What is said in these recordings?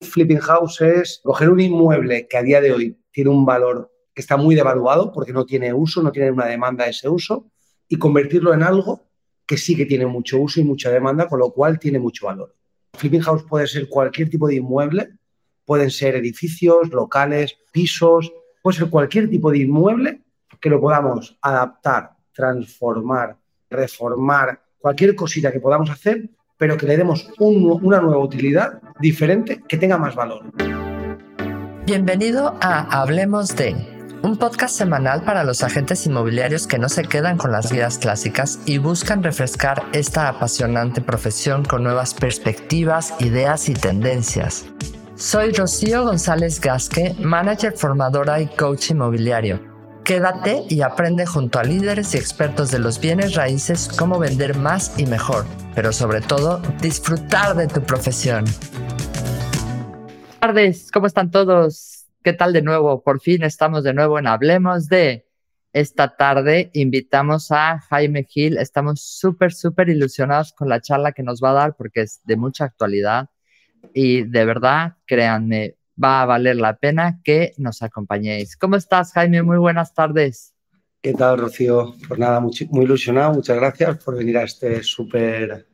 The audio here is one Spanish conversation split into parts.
flipping house es coger un inmueble que a día de hoy tiene un valor que está muy devaluado porque no tiene uso, no tiene una demanda de ese uso, y convertirlo en algo que sí que tiene mucho uso y mucha demanda, con lo cual tiene mucho valor. Flipping house puede ser cualquier tipo de inmueble, pueden ser edificios, locales, pisos, puede ser cualquier tipo de inmueble que lo podamos adaptar, transformar, reformar, cualquier cosita que podamos hacer, pero que le demos una nueva utilidad diferente que tenga más valor. Bienvenido a Hablemos de, un podcast semanal para los agentes inmobiliarios que no se quedan con las guías clásicas y buscan refrescar esta apasionante profesión con nuevas perspectivas, ideas y tendencias. Soy Rocío González Gasque, manager formadora y coach inmobiliario Quédate y aprende junto a líderes y expertos de los bienes raíces cómo vender más y mejor, pero sobre todo disfrutar de tu profesión. Buenas tardes, ¿cómo están todos? ¿Qué tal de nuevo? Por fin estamos de nuevo en Hablemos de. Esta tarde invitamos a Jaime Gil. Estamos súper, súper ilusionados con la charla que nos va a dar porque es de mucha actualidad. Y de verdad, créanme, va a valer la pena que nos acompañéis. ¿Cómo estás, Jaime? Muy buenas tardes. ¿Qué tal, Rocío? Pues nada, muy, ilusionado. Muchas gracias por venir a este súper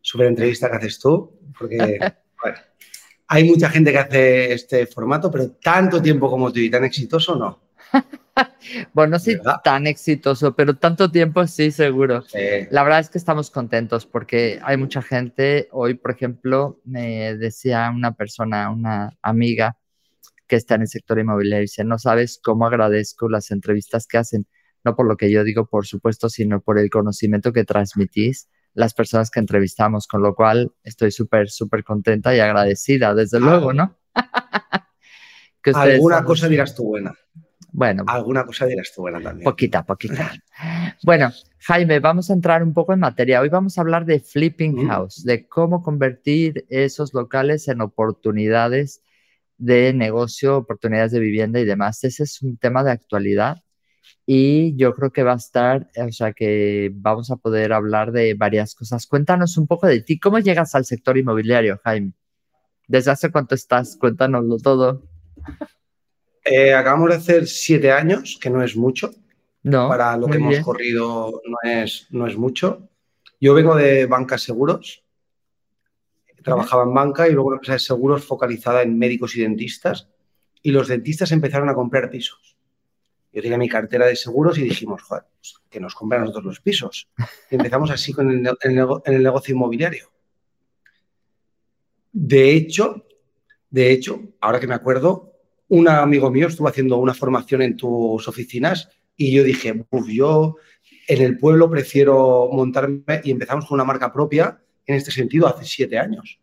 super entrevista que haces tú, porque hay mucha gente que hace este formato, pero tanto tiempo como tú y tan exitoso, no. bueno, no soy tan exitoso, pero tanto tiempo sí, seguro. La verdad es que estamos contentos porque hay mucha gente. Hoy, por ejemplo, me decía una persona, una amiga que está en el sector inmobiliario, dice, no sabes cómo agradezco las entrevistas que hacen, no por lo que yo digo, por supuesto, sino por el conocimiento que transmitís las personas que entrevistamos, con lo cual estoy súper, súper contenta y agradecida, desde luego, ¿no? Alguna cosa dirás tú buena. Bueno. Alguna cosa dirás tú buena también. Poquita, poquita. bueno, Jaime, vamos a entrar un poco en materia. Hoy vamos a hablar de flipping house, de cómo convertir esos locales en oportunidades de negocio, oportunidades de vivienda y demás. Ese es un tema de actualidad y yo creo que va a estar, o sea, que vamos a poder hablar de varias cosas. Cuéntanos un poco de ti. ¿Cómo llegas al sector inmobiliario, Jaime? ¿Desde hace cuánto estás? Cuéntanoslo todo. Eh, acabamos de hacer siete años, que no es mucho. No. Para lo que hemos corrido no es, no es mucho. Yo vengo de bancas seguros. Trabajaba en banca y luego una empresa de seguros focalizada en médicos y dentistas. Y los dentistas empezaron a comprar pisos. Yo tenía mi cartera de seguros y dijimos, joder, pues, que nos compran nosotros los pisos. Y empezamos así con el, en el negocio inmobiliario. De hecho, de hecho, ahora que me acuerdo, un amigo mío estuvo haciendo una formación en tus oficinas y yo dije, yo en el pueblo prefiero montarme y empezamos con una marca propia en este sentido hace siete años.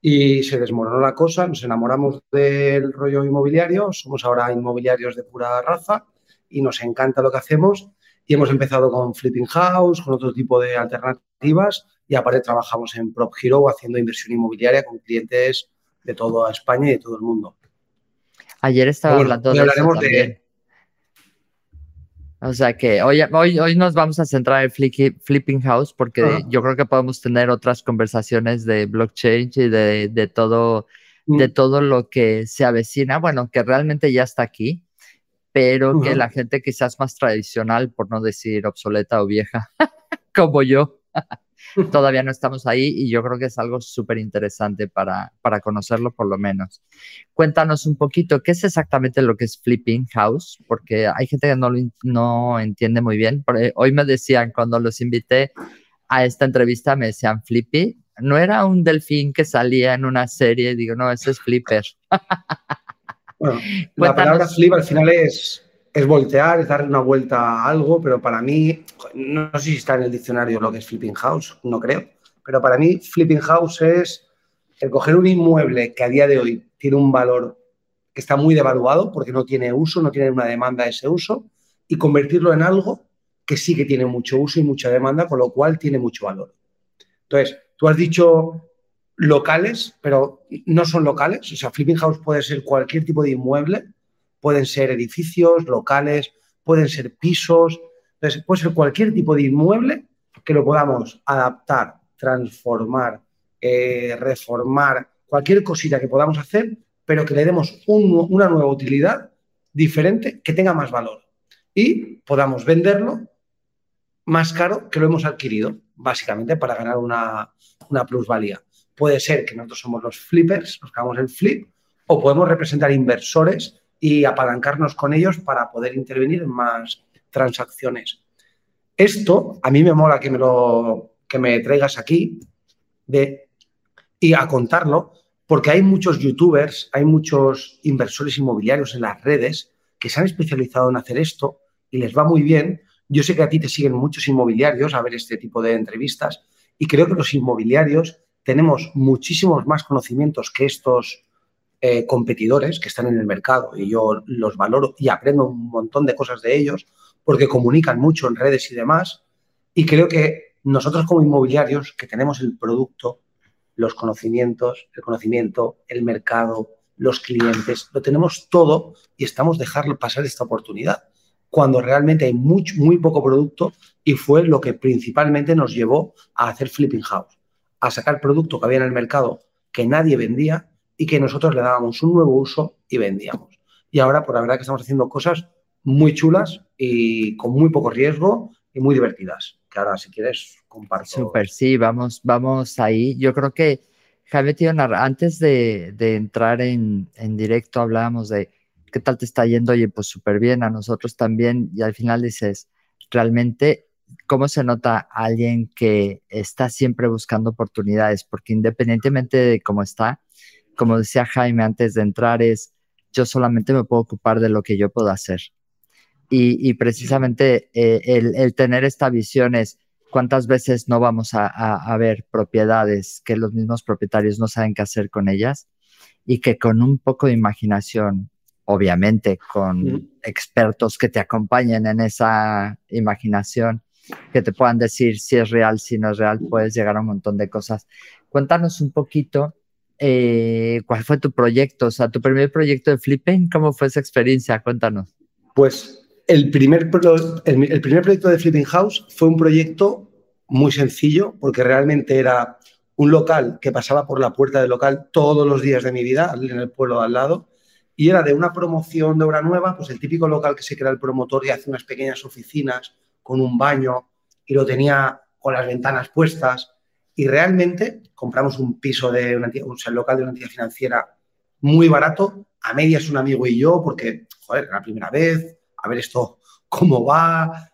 Y se desmoronó la cosa, nos enamoramos del rollo inmobiliario, somos ahora inmobiliarios de pura raza y nos encanta lo que hacemos y hemos empezado con Flipping House, con otro tipo de alternativas y aparte trabajamos en Prop Hero haciendo inversión inmobiliaria con clientes de toda España y de todo el mundo. Ayer estaba hablando de eso también. O sea que hoy, hoy, hoy nos vamos a centrar en Flipping House porque yo creo que podemos tener otras conversaciones de blockchain y de, todo, de mm. todo lo que se avecina, bueno, que realmente ya está aquí, pero que la gente quizás más tradicional, por no decir obsoleta o vieja, como yo, Todavía no estamos ahí y yo creo que es algo súper interesante para, para conocerlo por lo menos. Cuéntanos un poquito, ¿qué es exactamente lo que es Flipping House? Porque hay gente que no lo no entiende muy bien. Hoy me decían, cuando los invité a esta entrevista, me decían Flippy. No era un delfín que salía en una serie, digo, no, ese es Flipper. Bueno, la palabra flip al final es es voltear, es darle una vuelta a algo, pero para mí, no sé si está en el diccionario lo que es flipping house, no creo, pero para mí flipping house es el coger un inmueble que a día de hoy tiene un valor que está muy devaluado porque no tiene uso, no tiene una demanda de ese uso, y convertirlo en algo que sí que tiene mucho uso y mucha demanda, con lo cual tiene mucho valor. Entonces, tú has dicho locales, pero no son locales, o sea, flipping house puede ser cualquier tipo de inmueble pueden ser edificios, locales, pueden ser pisos, puede ser cualquier tipo de inmueble que lo podamos adaptar, transformar, eh, reformar, cualquier cosita que podamos hacer, pero que le demos una nueva utilidad diferente que tenga más valor y podamos venderlo más caro que lo hemos adquirido, básicamente para ganar una, una plusvalía. Puede ser que nosotros somos los flippers, nos hagamos el flip, o podemos representar inversores y apalancarnos con ellos para poder intervenir en más transacciones. Esto a mí me mola que me lo que me traigas aquí de, y a contarlo, porque hay muchos youtubers, hay muchos inversores inmobiliarios en las redes que se han especializado en hacer esto y les va muy bien. Yo sé que a ti te siguen muchos inmobiliarios a ver este tipo de entrevistas y creo que los inmobiliarios tenemos muchísimos más conocimientos que estos eh, competidores que están en el mercado y yo los valoro y aprendo un montón de cosas de ellos porque comunican mucho en redes y demás. Y creo que nosotros como inmobiliarios que tenemos el producto, los conocimientos, el conocimiento, el mercado, los clientes, lo tenemos todo y estamos dejando pasar esta oportunidad cuando realmente hay muy, muy poco producto y fue lo que principalmente nos llevó a hacer Flipping House, a sacar producto que había en el mercado que nadie vendía y que nosotros le dábamos un nuevo uso y vendíamos. Y ahora, por la verdad que estamos haciendo cosas muy chulas y con muy poco riesgo y muy divertidas. Que ahora, si quieres, comparto. Súper, sí, vamos, vamos ahí. Yo creo que, Javier Tionar, antes de, entrar en, en, directo, hablábamos de qué tal te está yendo. Oye, pues súper bien, a nosotros también. Y al final dices, realmente, ¿cómo se nota alguien que está siempre buscando oportunidades? Porque independientemente de cómo está, como decía Jaime antes de entrar, es yo solamente me puedo ocupar de lo que yo puedo hacer. Y, precisamente eh, el, tener esta visión es cuántas veces no vamos a, ver propiedades que los mismos propietarios no saben qué hacer con ellas y que con un poco de imaginación, obviamente con expertos que te acompañen en esa imaginación, que te puedan decir si es real, si no es real, puedes llegar a un montón de cosas. Cuéntanos un poquito eh, ¿cuál fue tu proyecto? O sea, tu primer proyecto de Flipping, ¿cómo fue esa experiencia? Cuéntanos. Pues el primer, el, primer proyecto de Flipping House fue un proyecto muy sencillo porque realmente era un local que pasaba por la puerta del local todos los días de mi vida en el pueblo al lado y era de una promoción de obra nueva, pues el típico local que se crea el promotor y hace unas pequeñas oficinas con un baño y lo tenía con las ventanas puestas y realmente compramos un piso de una un local de una entidad financiera muy barato, a medias un amigo y yo, porque, joder, era la primera vez, a ver esto cómo va.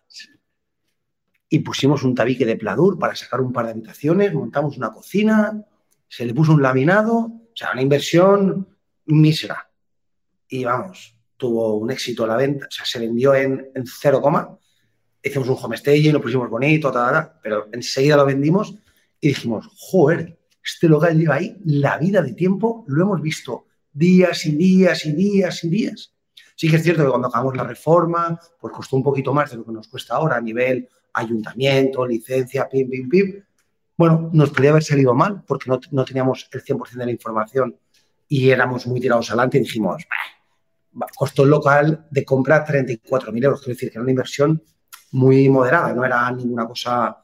Y pusimos un tabique de pladur para sacar un par de habitaciones, montamos una cocina, se le puso un laminado, o sea, una inversión mísera. Y vamos, tuvo un éxito la venta, o sea, se vendió en, en cero coma. Hicimos un homestay y lo pusimos bonito, pero enseguida lo vendimos y dijimos, joder, este local lleva ahí la vida de tiempo, lo hemos visto días y días y días y días. Sí que es cierto que cuando acabamos la reforma, pues costó un poquito más de lo que nos cuesta ahora a nivel ayuntamiento, licencia, pim, pim, pim. Bueno, nos podría haber salido mal porque no, no teníamos el 100% de la información y éramos muy tirados adelante y dijimos, costó el local de compra 34.000 euros, quiero decir que era una inversión muy moderada, no era ninguna cosa...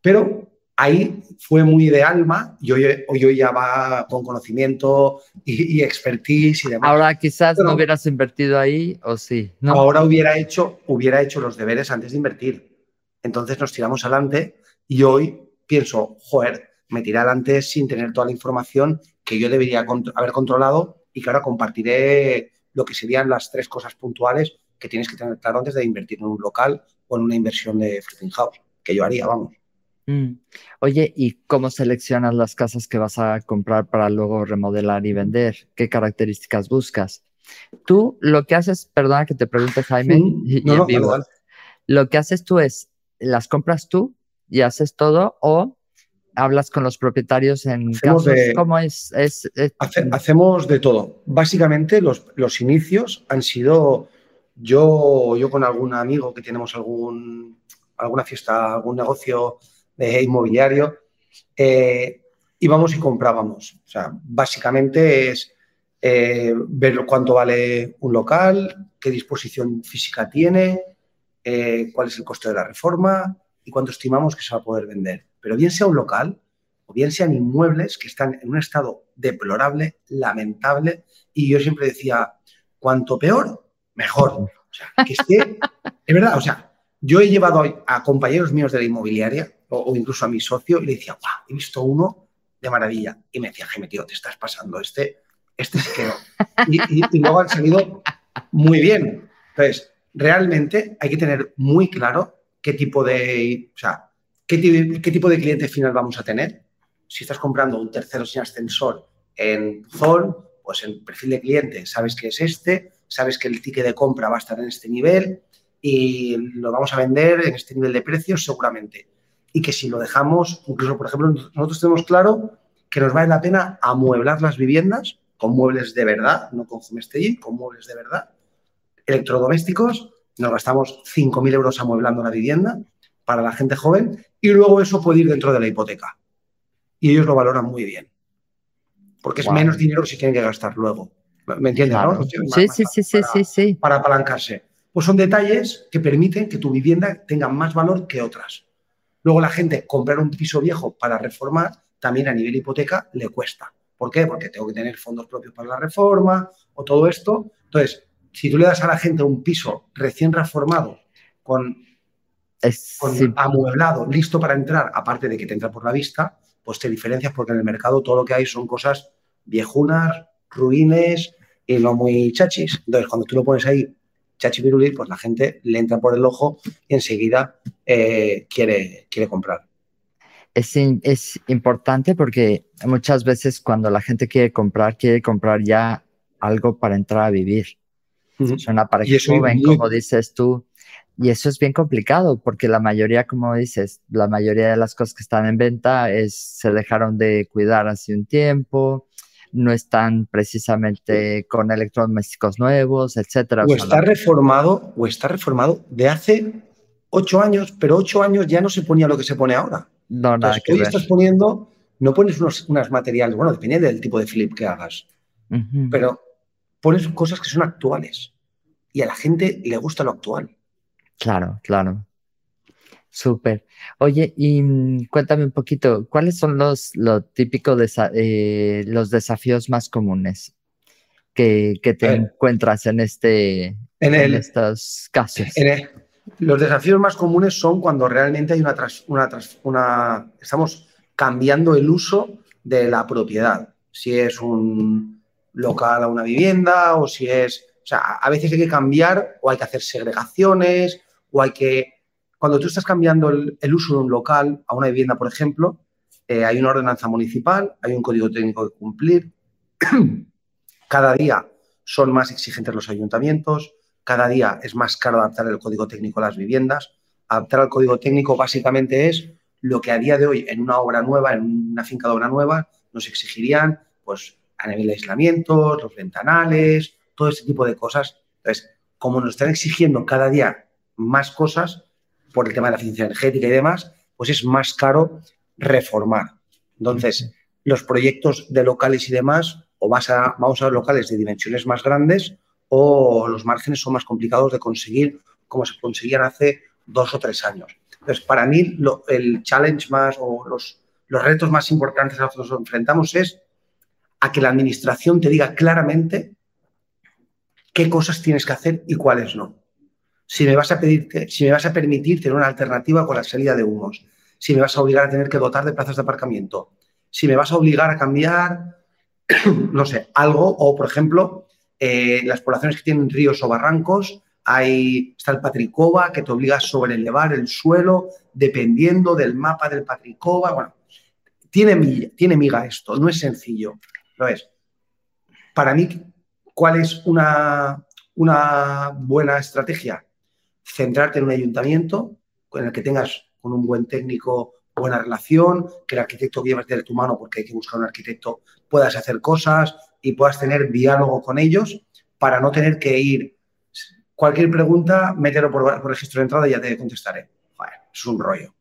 Pero ahí fue muy de alma y hoy, ya va con conocimiento y, expertise y demás. Ahora quizás no hubieras invertido ahí o sí. ¿no? Ahora hubiera hecho, hubiera hecho los deberes antes de invertir. Entonces nos tiramos adelante y hoy pienso, joder, me tiré adelante sin tener toda la información que yo debería haber controlado y que ahora compartiré lo que serían las tres cosas puntuales que tienes que tener claro antes de invertir en un local o en una inversión de flipping house, que yo haría, vamos. Mm. Oye, ¿y cómo seleccionas las casas que vas a comprar para luego remodelar y vender? ¿Qué características buscas? Tú lo que haces, perdona que te pregunte Jaime, lo que haces tú es, las compras tú y haces todo o hablas con los propietarios en casos, ¿cómo es? hacemos de todo. Básicamente los, los inicios han sido yo, yo con algún amigo que tenemos algún, alguna fiesta, algún negocio de inmobiliario, eh, íbamos y comprábamos. O sea, básicamente es eh, ver cuánto vale un local, qué disposición física tiene, eh, cuál es el coste de la reforma y cuánto estimamos que se va a poder vender. Pero bien sea un local o bien sean inmuebles que están en un estado deplorable, lamentable, y yo siempre decía, cuanto peor, mejor. O sea, que esté, es verdad, o sea, yo he llevado a, compañeros míos de la inmobiliaria o, incluso a mi socio y le decía, he visto uno de maravilla. Y me decía, Jaime, tío, te estás pasando, este, este se quedó. Y, y luego han salido muy bien. Entonces, realmente hay que tener muy claro qué tipo de, o sea, qué, qué tipo de cliente final vamos a tener. Si estás comprando un tercero sin ascensor en Zol, pues en perfil de cliente sabes que es este, sabes que el ticket de compra va a estar en este nivel y lo vamos a vender en este nivel de precios seguramente. Y que si lo dejamos, incluso por ejemplo, nosotros tenemos claro que nos vale la pena amueblar las viviendas con muebles de verdad, no con home staging, con muebles de verdad, electrodomésticos, nos gastamos 5.000 euros amueblando la vivienda para la gente joven y luego eso puede ir dentro de la hipoteca. Y ellos lo valoran muy bien. Porque es menos dinero si tienen que gastar luego. ¿Me entiendes? Sí, sí, sí, sí, sí, sí. Para apalancarse. Pues son detalles que permiten que tu vivienda tenga más valor que otras. Luego la gente comprar un piso viejo para reformar también a nivel hipoteca le cuesta. ¿Por qué? Porque tengo que tener fondos propios para la reforma o todo esto. Entonces, si tú le das a la gente un piso recién reformado con, amueblado, listo para entrar, aparte de que te entra por la vista, pues te diferencias porque en el mercado todo lo que hay son cosas viejunas, ruines y no muy chachis. Entonces, cuando tú lo pones ahí chachi pues la gente le entra por el ojo y enseguida eh, quiere, quiere comprar. Es, es importante porque muchas veces cuando la gente quiere comprar, quiere comprar ya algo para entrar a vivir. Es una pareja joven, como dices tú. Y eso es bien complicado porque la mayoría, como dices, la mayoría de las cosas que están en venta es, se dejaron de cuidar hace un tiempo, no están precisamente con electrodomésticos nuevos, etcétera. O, está reformado, o está reformado de hace ocho años, pero ocho años ya no se ponía lo que se pone ahora. No, nada que hoy estás poniendo, no pones unos, materiales, bueno, depende del tipo de flip que hagas, pero pones cosas que son actuales y a la gente le gusta lo actual. Claro, claro. Súper. Oye, y mm, cuéntame un poquito, ¿cuáles son los, lo típico eh, los desafíos más comunes que, te encuentras en, este, en, estos casos? los desafíos más comunes son cuando realmente hay una, una, una, estamos cambiando el uso de la propiedad. Si es un, local a una vivienda o si es, o sea, a veces hay que cambiar o hay que hacer segregaciones o hay que, cuando tú estás cambiando el, uso de un local a una vivienda, por ejemplo, eh, hay una ordenanza municipal, hay un código técnico que cumplir, cada día son más exigentes los ayuntamientos, cada día es más caro adaptar el código técnico a las viviendas. Adaptar al código técnico básicamente es lo que a día de hoy en una obra nueva, en una finca de obra nueva, nos exigirían pues a nivel de aislamiento, los ventanales, todo ese tipo de cosas. Entonces, como nos están exigiendo cada día más cosas por el tema de la eficiencia energética y demás, pues es más caro reformar. Entonces, los proyectos de locales y demás, o vas a, vamos a locales de dimensiones más grandes, o los márgenes son más complicados de conseguir como se conseguían hace dos o tres años. Entonces, para mí, el challenge más o los, los retos más importantes a los que nos enfrentamos es a que la administración te diga claramente qué cosas tienes que hacer y cuáles no. Si me vas a pedir, si me vas a permitir tener una alternativa con la salida de humos, si me vas a obligar a tener que dotar de plazas de aparcamiento, si me vas a obligar a cambiar, no sé, algo, o por ejemplo, eh, las poblaciones que tienen ríos o barrancos, hay, está el Patricova que te obliga a sobrelevar el suelo dependiendo del mapa del Patricova. Bueno, tiene, tiene miga esto, no es sencillo es. Para mí, ¿cuál es una buena estrategia? Centrarte en un ayuntamiento con el que tengas con un buen técnico buena relación, que el arquitecto lleve de tu mano porque hay que buscar un arquitecto, puedas hacer cosas y puedas tener diálogo con ellos para no tener que ir. Cualquier pregunta, mételo por, registro de entrada y ya te contestaré. es un rollo.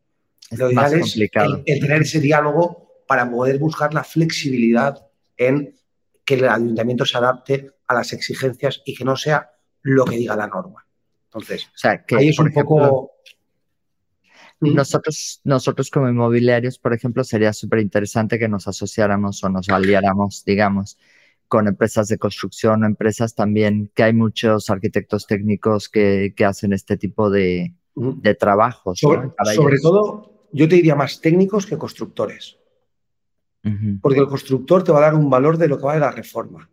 Lo ideal es el, tener ese diálogo para poder buscar la flexibilidad en que el ayuntamiento se adapte a las exigencias y que no sea lo que diga la norma. Entonces, ahí es un poco... nosotros, nosotros como inmobiliarios, por ejemplo, sería súper interesante que nos asociáramos o nos aliáramos, digamos, con empresas de construcción o empresas también, que hay muchos arquitectos técnicos que, hacen este tipo de, trabajos. Sobre, todo, yo te diría más técnicos que constructores. Porque el constructor te va a dar un valor de lo que vale la reforma.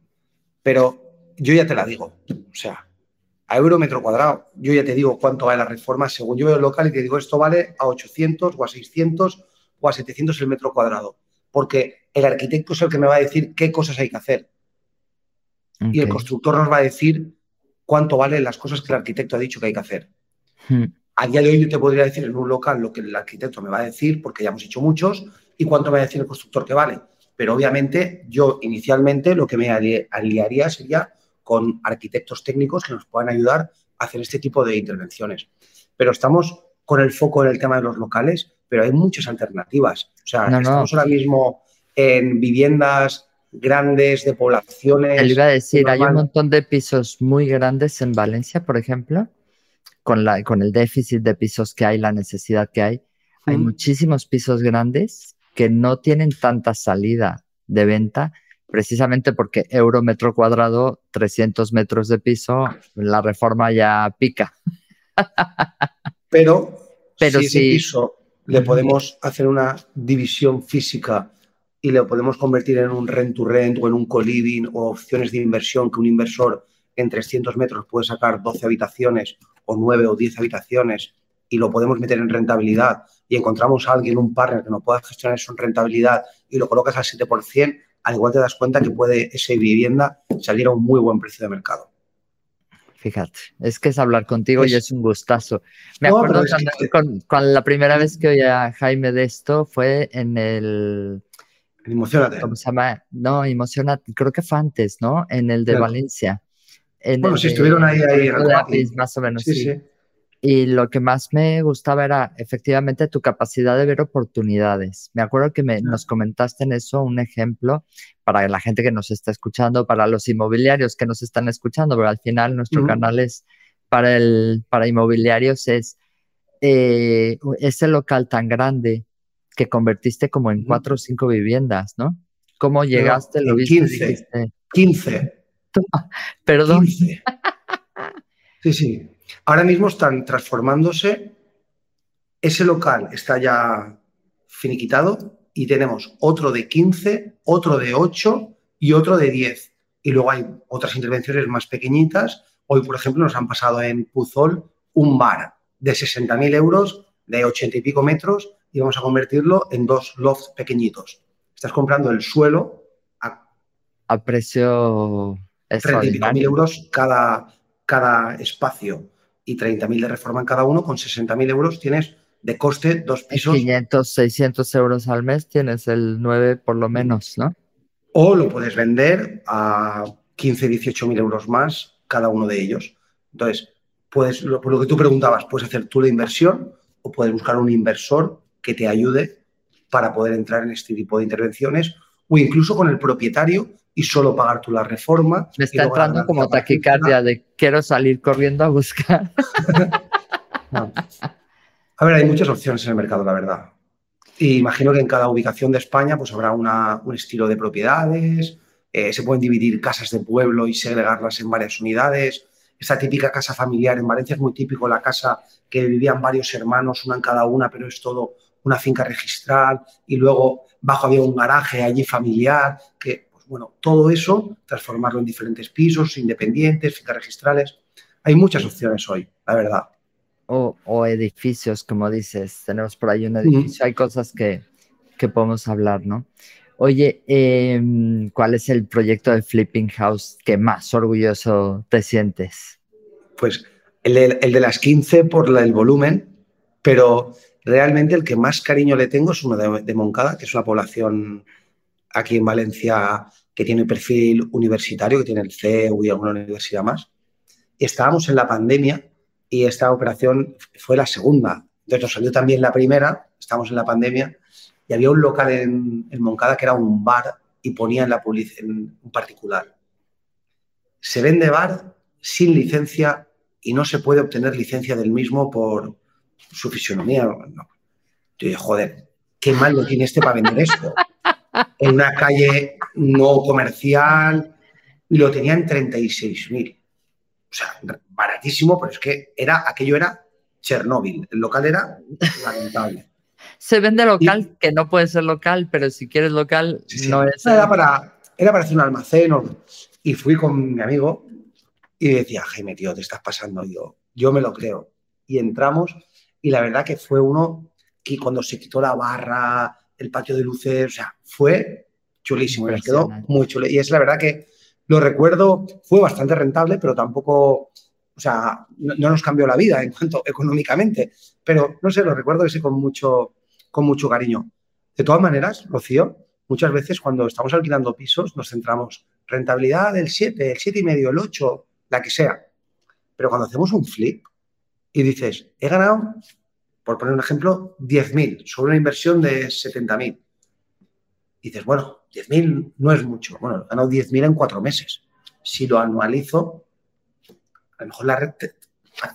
Pero yo ya te la digo. O sea, a euro metro cuadrado. Yo ya te digo cuánto vale la reforma según yo veo el local y te digo esto vale a 800 o a 600 o a 700 el metro cuadrado. Porque el arquitecto es el que me va a decir qué cosas hay que hacer. Y el constructor nos va a decir cuánto valen las cosas que el arquitecto ha dicho que hay que hacer. Hmm. A día de hoy yo te podría decir en un local lo que el arquitecto me va a decir, porque ya hemos hecho muchos, y cuánto me va a decir el constructor que vale. Pero obviamente yo inicialmente lo que me aliaría sería con arquitectos técnicos que nos puedan ayudar a hacer este tipo de intervenciones. Pero estamos con el foco en el tema de los locales, pero hay muchas alternativas. O sea, estamos ahora mismo en viviendas grandes de poblaciones. Le iba a decir, hay un montón de pisos muy grandes en Valencia, por ejemplo, con, la, con el déficit de pisos que hay, la necesidad que hay. Hay muchísimos pisos grandes que no tienen tanta salida de venta precisamente porque euro metro cuadrado, 300 metros de piso, la reforma ya pica. Pero, Pero si ese piso le podemos hacer una división física y le podemos convertir en un rent to rent o en un co-living o opciones de inversión que un inversor en 300 metros puede sacar 12 habitaciones o 9 o 10 habitaciones y lo podemos meter en rentabilidad y encontramos a alguien, un partner que nos pueda gestionar eso en rentabilidad y lo colocas al 7%, al igual te das cuenta que puede esa vivienda salir a un muy buen precio de mercado. Fíjate, es que es hablar contigo y es un gustazo. Me acuerdo con, la primera vez que oí a Jaime de esto fue en el... Emocionate. ¿Cómo se llama? No, Emocionate, creo que fue antes, ¿no? En el de Valencia. bueno, si estuvieron ahí, ahí. más o menos, sí. sí. Y lo que más me gustaba era efectivamente tu capacidad de ver oportunidades. Me acuerdo que me, nos comentaste en eso un ejemplo para la gente que nos está escuchando, para los inmobiliarios que nos están escuchando, pero al final nuestro canal es para, el, para inmobiliarios, es eh, ese local tan grande que convertiste como en cuatro o cinco viviendas, ¿no? ¿Cómo llegaste? lo viste? 15. 15. Perdón. Sí, sí. Ahora mismo están transformándose. Ese local está ya finiquitado y tenemos otro de 15, otro de 8 y otro de 10. Y luego hay otras intervenciones más pequeñitas. Hoy, por ejemplo, nos han pasado en Puzol un bar de 60.000 euros, de 80 y pico metros, y vamos a convertirlo en dos lofts pequeñitos. Estás comprando el suelo a, a precio 30 y pico mil euros cada, cada espacio y 30.000 de reforma en cada uno, con 60.000 euros tienes de coste dos pisos. 500, 600 euros al mes tienes el 9 por lo menos, ¿no? O lo puedes vender a 15, 18 mil euros más cada uno de ellos. Entonces, puedes, por lo que tú preguntabas, puedes hacer tú la inversión o puedes buscar un inversor que te ayude para poder entrar en este tipo de intervenciones o incluso con el propietario y solo pagar tú la reforma. Me está entrando como taquicardia de quiero salir corriendo a buscar. A ver, hay muchas opciones en el mercado, la verdad. Y imagino que en cada ubicación de España pues habrá un estilo de propiedades, eh, se pueden dividir casas de pueblo y segregarlas en varias unidades. Esta típica casa familiar en Valencia es muy típico, la casa que vivían varios hermanos, una en cada una, pero es todo una finca registral y luego bajo había un garaje allí familiar, que bueno, todo eso, transformarlo en diferentes pisos, independientes, fincas registrales. Hay muchas opciones hoy, la verdad. O, edificios, como dices, tenemos por ahí un edificio, hay cosas que, podemos hablar, ¿no? Oye, em, ¿cuál es el proyecto de Flipping House que más orgulloso te sientes? Pues el de, las 15 por el volumen, pero realmente el que más cariño le tengo es uno de, de Moncada, que es una población aquí en Valencia que tiene perfil universitario, que tiene el CEU y alguna universidad más. estábamos en la pandemia y esta operación fue la segunda. Entonces nos salió también la primera, estábamos en la pandemia y había un local en, Moncada que era un bar y ponía en la en un particular. Se vende bar sin licencia y no se puede obtener licencia del mismo por su fisionomía. Yo dije, joder, qué mal lo tiene este para vender esto. En una calle no comercial, lo tenía en 36.000. O sea, baratísimo, pero es que era, aquello era Chernóbil. El local era lamentable. Se vende local, que no puede ser local, pero si quieres local, no es. Era para, era para hacer un almacén. Y fui con mi amigo y decía, Jaime, tío, te estás pasando. yo, yo me lo creo. Y entramos, y la verdad que fue uno que cuando se quitó la barra, el patio de luces, o sea, fue chulísimo. Y quedó muy chulo. Y es la verdad que lo recuerdo, fue bastante rentable, pero tampoco, o sea, no, nos cambió la vida en cuanto económicamente. Pero no sé, lo recuerdo ese con mucho, con mucho cariño. De todas maneras, Rocío, muchas veces cuando estamos alquilando pisos nos centramos rentabilidad del 7, el 7,5, el 8, la que sea. Pero cuando hacemos un flip y dices, he ganado, por poner un ejemplo, 10.000 sobre una inversión de 70.000 dices, bueno, 10.000 no es mucho. Bueno, he ganado 10.000 en cuatro meses. Si lo anualizo, a lo mejor la red,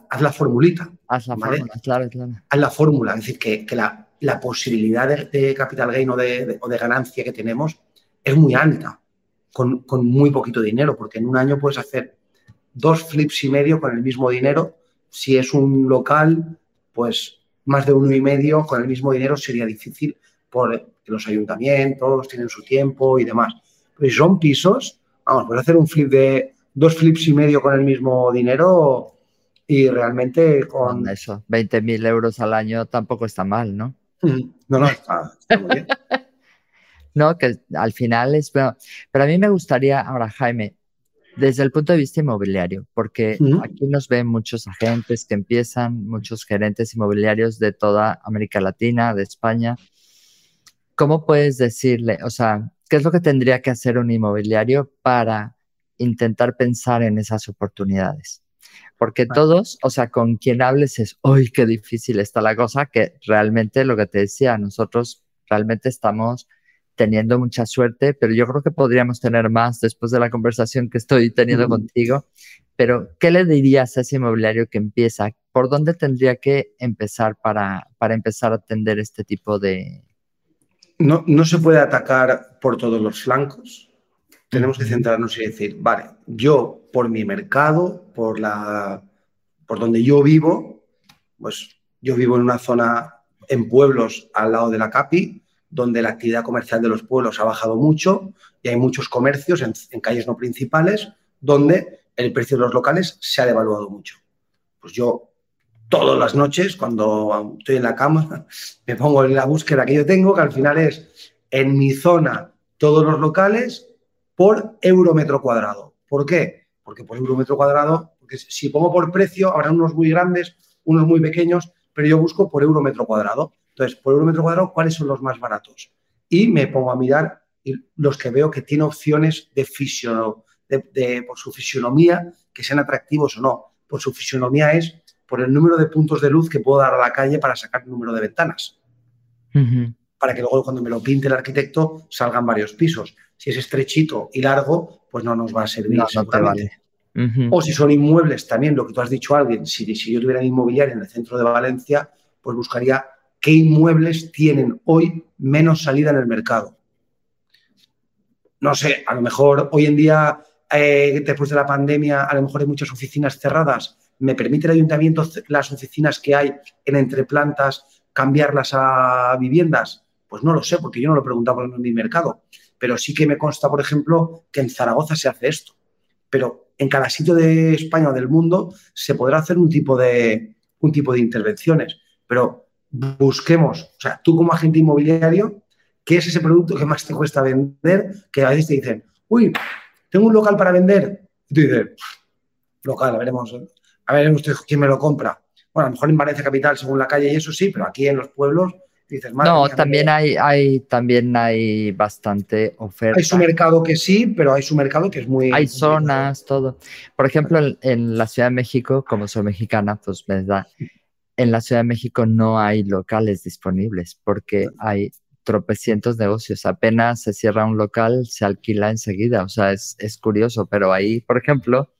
haz la formulita. Haz la fórmula, claro, claro. Haz la fórmula, es decir, que, la, posibilidad de, capital gain o de, ganancia que tenemos es muy alta, con, muy poquito dinero, porque en un año puedes hacer dos flips y medio con el mismo dinero. Si es un local, pues más de uno y medio con el mismo dinero sería difícil por, que los ayuntamientos tienen su tiempo y demás. Pero si son pisos, vamos, puedes hacer un flip de dos flips y medio con el mismo dinero y realmente con... Eso, 20.000 euros al año tampoco está mal, ¿no? No, no, está, muy bien. no, que al final es... Pero a mí me gustaría, ahora Jaime, desde el punto de vista inmobiliario, porque aquí nos ven muchos agentes que empiezan, muchos gerentes inmobiliarios de toda América Latina, de España, ¿cómo puedes decirle, o sea, qué es lo que tendría que hacer un inmobiliario para intentar pensar en esas oportunidades? Porque todos, o sea, con quien hables es, ¡ay, qué difícil está la cosa! Que realmente lo que te decía, nosotros realmente estamos teniendo mucha suerte, pero yo creo que podríamos tener más después de la conversación que estoy teniendo contigo. Pero, ¿qué le dirías a ese inmobiliario que empieza? ¿Por dónde tendría que empezar para, para empezar a atender este tipo de, no, se puede atacar por todos los flancos. Tenemos que centrarnos y decir, vale, yo por mi mercado, por la por donde yo vivo, pues yo vivo en una zona en pueblos al lado de la CAPI, donde la actividad comercial de los pueblos ha bajado mucho y hay muchos comercios en, calles no principales donde el precio de los locales se ha devaluado mucho. Pues yo todas las noches, cuando estoy en la cama, me pongo en la búsqueda que yo tengo, que al final es en mi zona todos los locales por euro metro cuadrado. ¿Por qué? Porque por euro metro cuadrado, porque si pongo por precio, habrá unos muy grandes, unos muy pequeños, pero yo busco por euro metro cuadrado. Entonces, por euro metro cuadrado, ¿cuáles son los más baratos? Y me pongo a mirar los que veo que tienen opciones de, fisio, de, por su fisionomía, que sean atractivos o no. Por su fisionomía es por el número de puntos de luz que puedo dar a la calle para sacar el número de ventanas. Para que luego cuando me lo pinte el arquitecto salgan varios pisos. Si es estrechito y largo, pues no nos va a servir. O si son inmuebles también, lo que tú has dicho a alguien, si, si yo tuviera un inmobiliario en el centro de Valencia, pues buscaría qué inmuebles tienen hoy menos salida en el mercado. No sé, a lo mejor hoy en día, eh, después de la pandemia, a lo mejor hay muchas oficinas cerradas ¿Me permite el ayuntamiento las oficinas que hay en entreplantas cambiarlas a viviendas? Pues no lo sé, porque yo no lo he preguntado en mi mercado. Pero sí que me consta, por ejemplo, que en Zaragoza se hace esto. Pero en cada sitio de España o del mundo se podrá hacer un tipo de, un tipo de intervenciones. Pero busquemos, o sea, tú como agente inmobiliario, ¿qué es ese producto que más te cuesta vender? Que a veces te dicen, uy, tengo un local para vender. Y tú dices, local, veremos a ver usted quién me lo compra. Bueno, a lo mejor en Valencia Capital, según la calle y eso sí, pero aquí en los pueblos dices, más. No, también hay, hay, también hay bastante oferta. Hay su mercado que sí, pero hay su mercado que es muy... Hay zonas, todo. Por ejemplo, en, la Ciudad de México, como soy mexicana, pues me da... En la Ciudad de México no hay locales disponibles porque hay tropecientos negocios. Apenas se cierra un local, se alquila enseguida. O sea, es, es curioso, pero ahí, por ejemplo,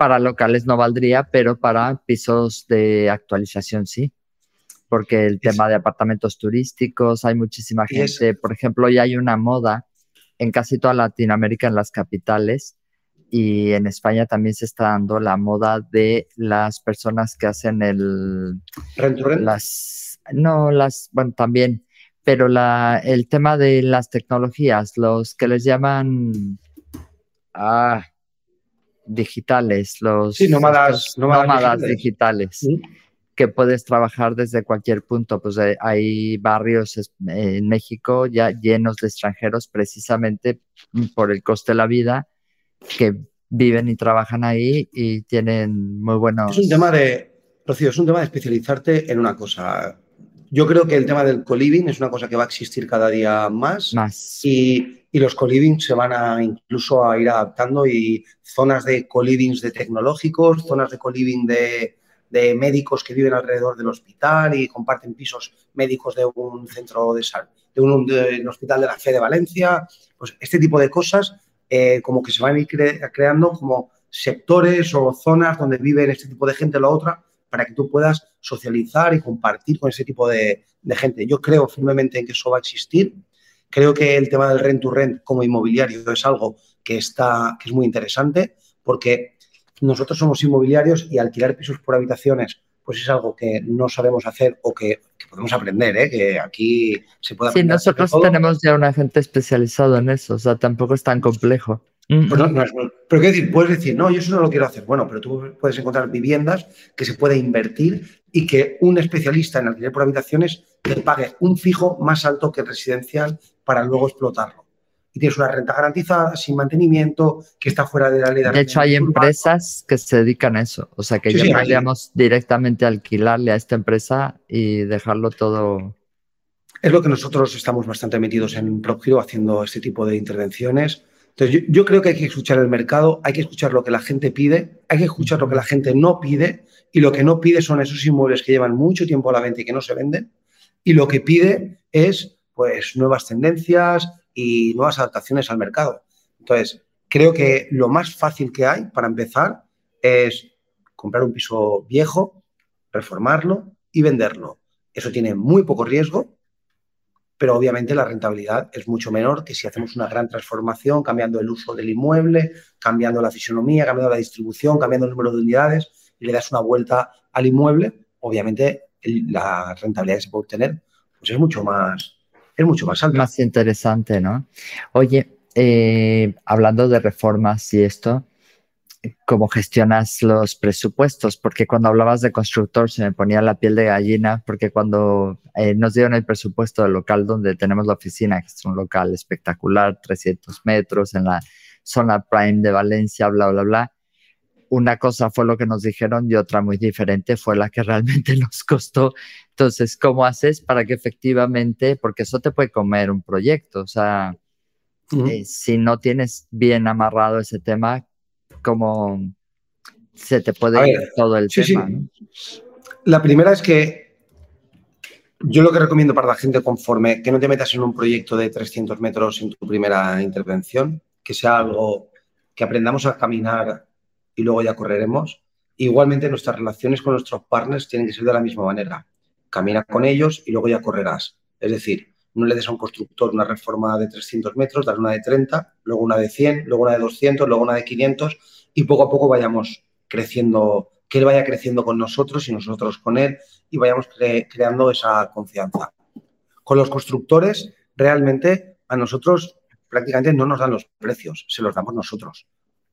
para locales no valdría, pero para pisos de actualización sí. porque el tema de apartamentos turísticos, hay muchísima gente, por ejemplo, ya hay una moda en casi toda Latinoamérica, en las capitales, y en España también se está dando la moda de las personas que hacen el... Las, no, las, bueno, también, pero la, el tema de las tecnologías, los que les llaman ah, digitales, los sí, nómadas, nómadas, digitales, que puedes trabajar desde cualquier punto. Pues eh, hay barrios en México ya llenos de extranjeros precisamente por el coste de la vida que viven y trabajan ahí y tienen muy buenos... Es un tema de, Rocío, es un tema de especializarte en una cosa. Yo creo que el tema del co-living es una cosa que va a existir cada día más. Más. Y, y los co-living se van a incluso a ir adaptando y zonas de co-livings de tecnológicos, zonas de co-living de, de, médicos que viven alrededor del hospital y comparten pisos médicos de un centro de salud, de un, de un hospital de la fe de Valencia. Pues este tipo de cosas eh, como que se van a ir creando como sectores o zonas donde viven este tipo de gente o la otra para que tú puedas socializar y compartir con ese tipo de, gente. Yo creo firmemente en que eso va a existir. Creo que el tema del rent to rent como inmobiliario es algo que, está, que es muy interesante porque nosotros somos inmobiliarios y alquilar pisos por habitaciones pues es algo que no sabemos hacer o que, podemos aprender, ¿eh? que aquí se puede aprender. Sí, nosotros tenemos ya un agente especializado en eso, o sea, tampoco es tan complejo. Pues pero qué decir, puedes decir, no, yo eso no lo quiero hacer. Bueno, pero tú puedes encontrar viviendas que se puede invertir y que un especialista en alquiler por habitaciones te pague un fijo más alto que el residencial para luego explotarlo y tienes una renta garantizada, sin mantenimiento, que está fuera de la ley de De hecho, hay empresas que se dedican a eso. O sea, que ya podríamos directamente alquilarle a esta empresa y dejarlo todo. Es lo que nosotros estamos bastante metidos en PropGiro haciendo este tipo de intervenciones. Entonces, yo, creo que hay que escuchar el mercado, hay que escuchar lo que la gente pide, hay que escuchar lo que la gente no pide y lo que no pide son esos inmuebles que llevan mucho tiempo a la venta y que no se venden. Y lo que pide es, pues, nuevas tendencias, y nuevas adaptaciones al mercado. Entonces, creo que lo más fácil que hay para empezar es comprar un piso viejo, reformarlo y venderlo. Eso tiene muy poco riesgo, pero obviamente la rentabilidad es mucho menor que si hacemos una gran transformación, cambiando el uso del inmueble, cambiando la fisonomía, cambiando la distribución, cambiando el número de unidades y le das una vuelta al inmueble, obviamente la rentabilidad que se puede obtener pues es mucho más, es mucho más alto. Más interesante, ¿no? Oye, eh, hablando de reformas y esto, ¿cómo gestionas los presupuestos? Porque cuando hablabas de constructor se me ponía la piel de gallina, porque cuando eh, nos dieron el presupuesto del local donde tenemos la oficina, que es un local espectacular, 300 metros en la zona prime de Valencia, bla, bla, bla, una cosa fue lo que nos dijeron y otra muy diferente fue la que realmente nos costó. Entonces, ¿cómo haces para que efectivamente, porque eso te puede comer un proyecto, o sea, eh, si no tienes bien amarrado ese tema, ¿cómo se te puede ir todo el tema? La primera es que yo lo que recomiendo para la gente conforme que no te metas en un proyecto de 300 metros en tu primera intervención, que sea algo que aprendamos a caminar y luego ya correremos. Igualmente nuestras relaciones con nuestros partners tienen que ser de la misma manera. Camina con ellos y luego ya correrás. Es decir, no le des a un constructor una reforma de 300 metros, dar una de 30, luego una de 100, luego una de 200, luego una de 500 y poco a poco vayamos creciendo, que él vaya creciendo con nosotros y nosotros con él y vayamos creando esa confianza. Con los constructores, realmente a nosotros prácticamente no nos dan los precios, se los damos nosotros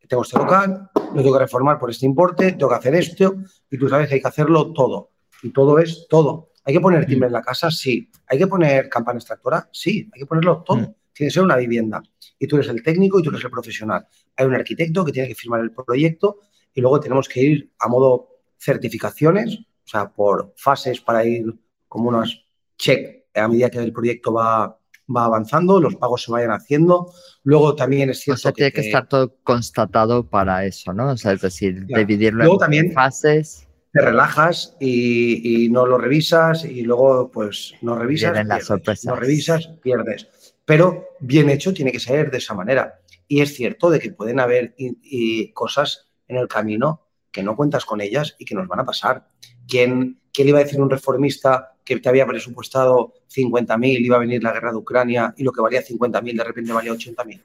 tengo este local, lo tengo que reformar por este importe, tengo que hacer esto, y tú sabes que hay que hacerlo todo. Y todo es todo. ¿Hay que poner timbre en la casa? Sí. ¿Hay que poner campana extractora? Sí. Hay que ponerlo todo. Mm. Tiene que ser una vivienda. Y tú eres el técnico y tú eres el profesional. Hay un arquitecto que tiene que firmar el proyecto y luego tenemos que ir a modo certificaciones, o sea, por fases para ir como unos check a medida que el proyecto va, va avanzando, los pagos se vayan haciendo. Luego también es cierto. O sea, tiene que, estar todo constatado para eso, ¿no? O sea, es decir, dividirlo en fases. Te relajas y, no lo revisas y luego, pues, no revisas. Las no revisas, pierdes. Pero bien hecho tiene que ser de esa manera. Y es cierto de que pueden haber cosas en el camino que no cuentas con ellas y que nos van a pasar. ¿Quién, ¿Quién le iba a decir un reformista que te había presupuestado 50.000, iba a venir la guerra de Ucrania y lo que valía 50.000 de repente valía 80.000.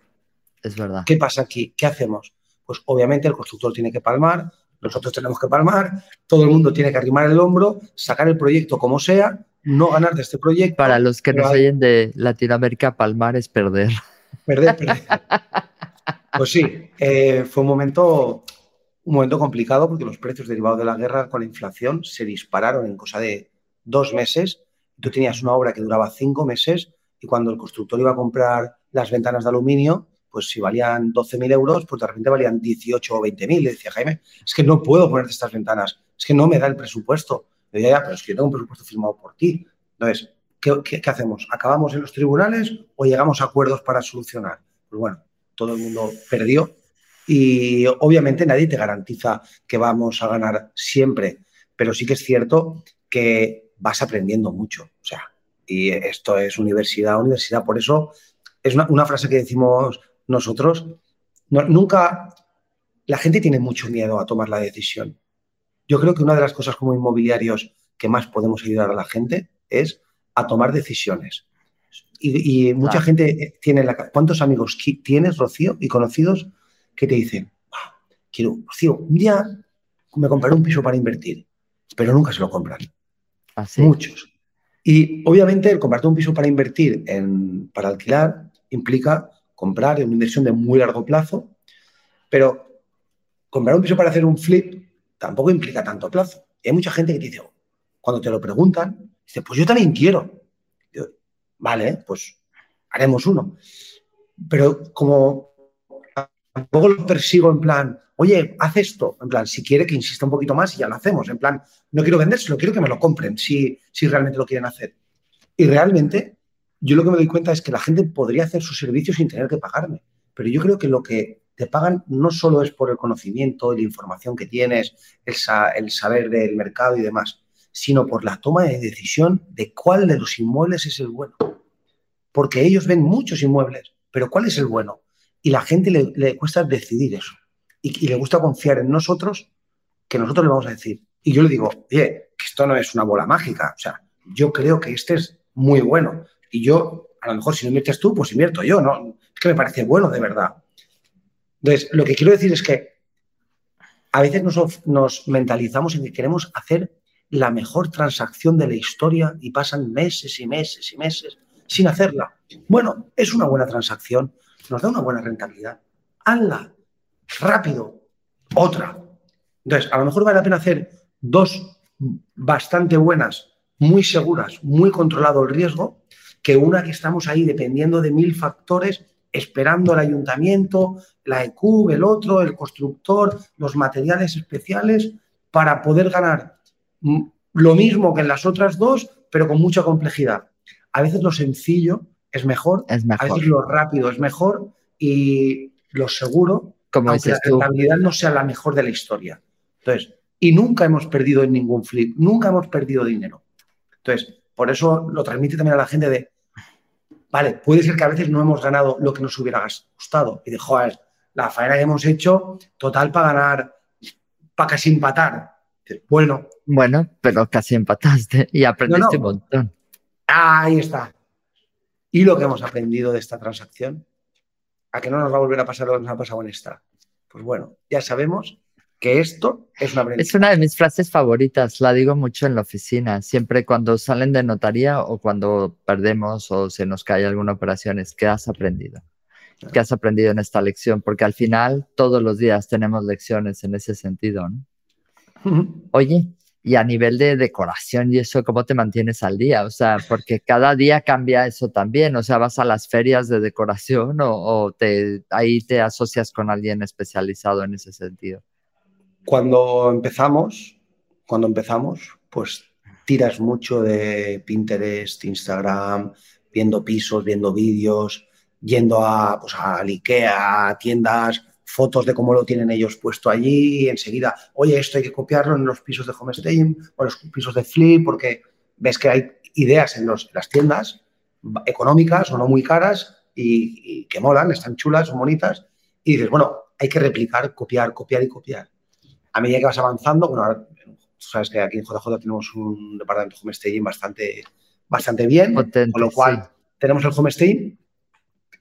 Es verdad. ¿Qué pasa aquí? ¿Qué hacemos? Pues obviamente el constructor tiene que palmar, nosotros tenemos que palmar, todo el mundo tiene que arrimar el hombro, sacar el proyecto como sea, no ganar de este proyecto. Para los que nos oyen de Latinoamérica, palmar es perder. Perder, perder. Pues sí, eh, fue un momento, un momento complicado porque los precios derivados de la guerra con la inflación se dispararon en cosa de dos meses. Tú tenías una obra que duraba cinco meses y cuando el constructor iba a comprar las ventanas de aluminio, pues si valían 12.000 euros, pues de repente valían 18 o 20.000. Le decía, Jaime, es que no puedo ponerte estas ventanas, es que no me da el presupuesto. Le decía, ya, pero es que yo tengo un presupuesto firmado por ti. Entonces, ¿qué, hacemos? ¿Acabamos en los tribunales o llegamos a acuerdos para solucionar? Pues bueno, todo el mundo perdió y obviamente nadie te garantiza que vamos a ganar siempre, pero sí que es cierto que vas aprendiendo mucho. O sea, y esto es universidad, universidad. Por eso es una frase que decimos nosotros nunca, la gente tiene mucho miedo a tomar la decisión. Yo creo que una de las cosas como inmobiliarios que más podemos ayudar a la gente es a tomar decisiones. Y, mucha gente tiene la... ¿Cuántos amigos tienes, Rocío, y conocidos que te dicen, ah, quiero, Rocío, un día me compraré un piso para invertir, pero nunca se lo compran. ¿Ah, Muchos. Y obviamente el comprarte un piso para invertir, en, para alquilar, implica comprar, es una inversión de muy largo plazo, pero comprar un piso para hacer un flip tampoco implica tanto plazo. Y hay mucha gente que dice, cuando te lo preguntan, dice, pues yo también quiero. vale, pues haremos uno. Pero como tampoco lo persigo en plan, oye, haz esto, en plan, si quiere que insista un poquito más y ya lo hacemos, en plan, no quiero vendérselo, quiero que me lo compren si, si realmente lo quieren hacer. Y realmente yo lo que me doy cuenta es que la gente podría hacer su servicio sin tener que pagarme. Pero yo creo que lo que te pagan no solo es por el conocimiento y la información que tienes, el, saber del mercado y demás, sino por la toma de decisión de cuál de los inmuebles es el bueno. Porque ellos ven muchos inmuebles, pero ¿cuál es el bueno? Y la gente le, cuesta decidir eso. Y, y, le gusta confiar en nosotros, que nosotros le vamos a decir. Y yo le digo, oye, que esto no es una bola mágica. O sea, yo creo que este es muy bueno. Y yo, a lo mejor si no inviertes tú, pues invierto yo, ¿no? Es que me parece bueno, de verdad. Entonces, lo que quiero decir es que a veces nos, mentalizamos en que queremos hacer la mejor transacción de la historia y pasan meses y meses y meses sin hacerla. Bueno, es una buena transacción, nos da una buena rentabilidad. Hazla rápido, otra. Entonces, a lo mejor vale la pena hacer dos bastante buenas, muy seguras, muy controlado el riesgo, que una que estamos ahí dependiendo de mil factores, esperando el ayuntamiento, la EQ, el otro, el constructor, los materiales especiales, para poder ganar lo mismo que en las otras dos, pero con mucha complejidad. A veces lo sencillo es mejor, es mejor. a veces lo rápido es mejor y lo seguro, Como aunque la rentabilidad no sea la mejor de la historia. Entonces, y nunca hemos perdido en ningún flip, nunca hemos perdido dinero. Entonces, por eso lo transmite también a la gente de, vale, puede ser que a veces no hemos ganado lo que nos hubiera gustado. Y de, joder, la faena que hemos hecho, total para ganar, para casi empatar. Bueno. Bueno, pero casi empataste y aprendiste un montón. Ahí está. Y lo que hemos aprendido de esta transacción, a que no nos va a volver a pasar lo que nos ha pasado en esta. Pues bueno, ya sabemos que esto es una Es una de mis frases favoritas, la digo mucho en la oficina, siempre cuando salen de notaría o cuando perdemos o se nos cae alguna operación, es ¿qué has aprendido? ¿Qué has aprendido en esta lección? Porque al final todos los días tenemos lecciones en ese sentido, ¿no? Oye, y a nivel de decoración y eso, ¿cómo te mantienes al día? O sea, porque cada día cambia eso también. O sea, vas a las ferias de decoración o, o te, ahí te asocias con alguien especializado en ese sentido. Cuando empezamos, cuando empezamos, pues tiras mucho de Pinterest, Instagram, viendo pisos, viendo vídeos, yendo a, pues, a Ikea, a tiendas, fotos de cómo lo tienen ellos puesto allí, enseguida, oye, esto hay que copiarlo en los pisos de Homesteading o los pisos de Flip, porque ves que hay ideas en, los, las tiendas económicas o no muy caras y, y, que molan, están chulas, son bonitas, y dices, bueno, hay que replicar, copiar, copiar y copiar a medida que vas avanzando, bueno, tú sabes que aquí en JJ tenemos un departamento de homestaging bastante, bastante bien, con lo cual tenemos el homestaging,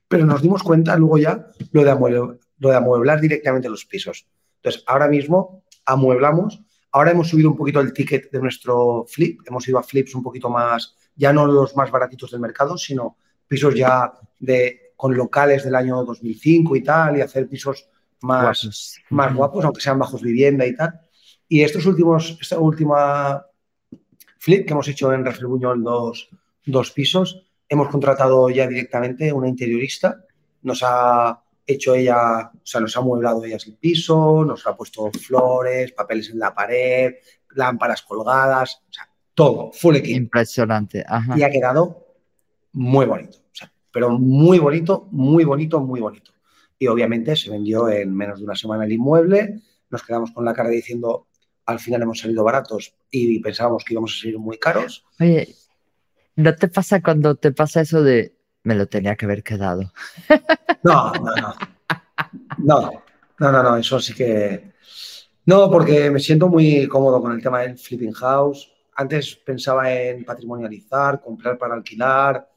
pero nos dimos cuenta luego ya lo de, amueblar, lo de amueblar directamente los pisos. Entonces, ahora mismo amueblamos, ahora hemos subido un poquito el ticket de nuestro flip, hemos ido a flips un poquito más, ya no los más baratitos del mercado, sino pisos ya de, con locales del año 2005 y tal, y hacer pisos más guapos, más guapos aunque sean bajos vivienda y tal. Y estos últimos, esta última flip que hemos hecho en Rafael Buñol, dos, dos pisos, hemos contratado ya directamente una interiorista, nos ha hecho ella, o sea, nos ha mueblado ella el piso, nos ha puesto flores, papeles en la pared, lámparas colgadas, o sea, todo, full equipo. Impresionante. Y ha quedado muy bonito, o sea, pero muy bonito, muy bonito, muy bonito. Y obviamente se vendió en menos de una semana el inmueble, nos quedamos con la cara diciendo, al final hemos salido baratos y pensábamos que íbamos a salir muy caros. Oye, ¿no te pasa cuando te pasa eso de me lo tenía que haber quedado? No, no, no. No, no, no, no, eso sí que... No, porque me siento muy cómodo con el tema del flipping house. Antes pensaba en patrimonializar, comprar para alquilar,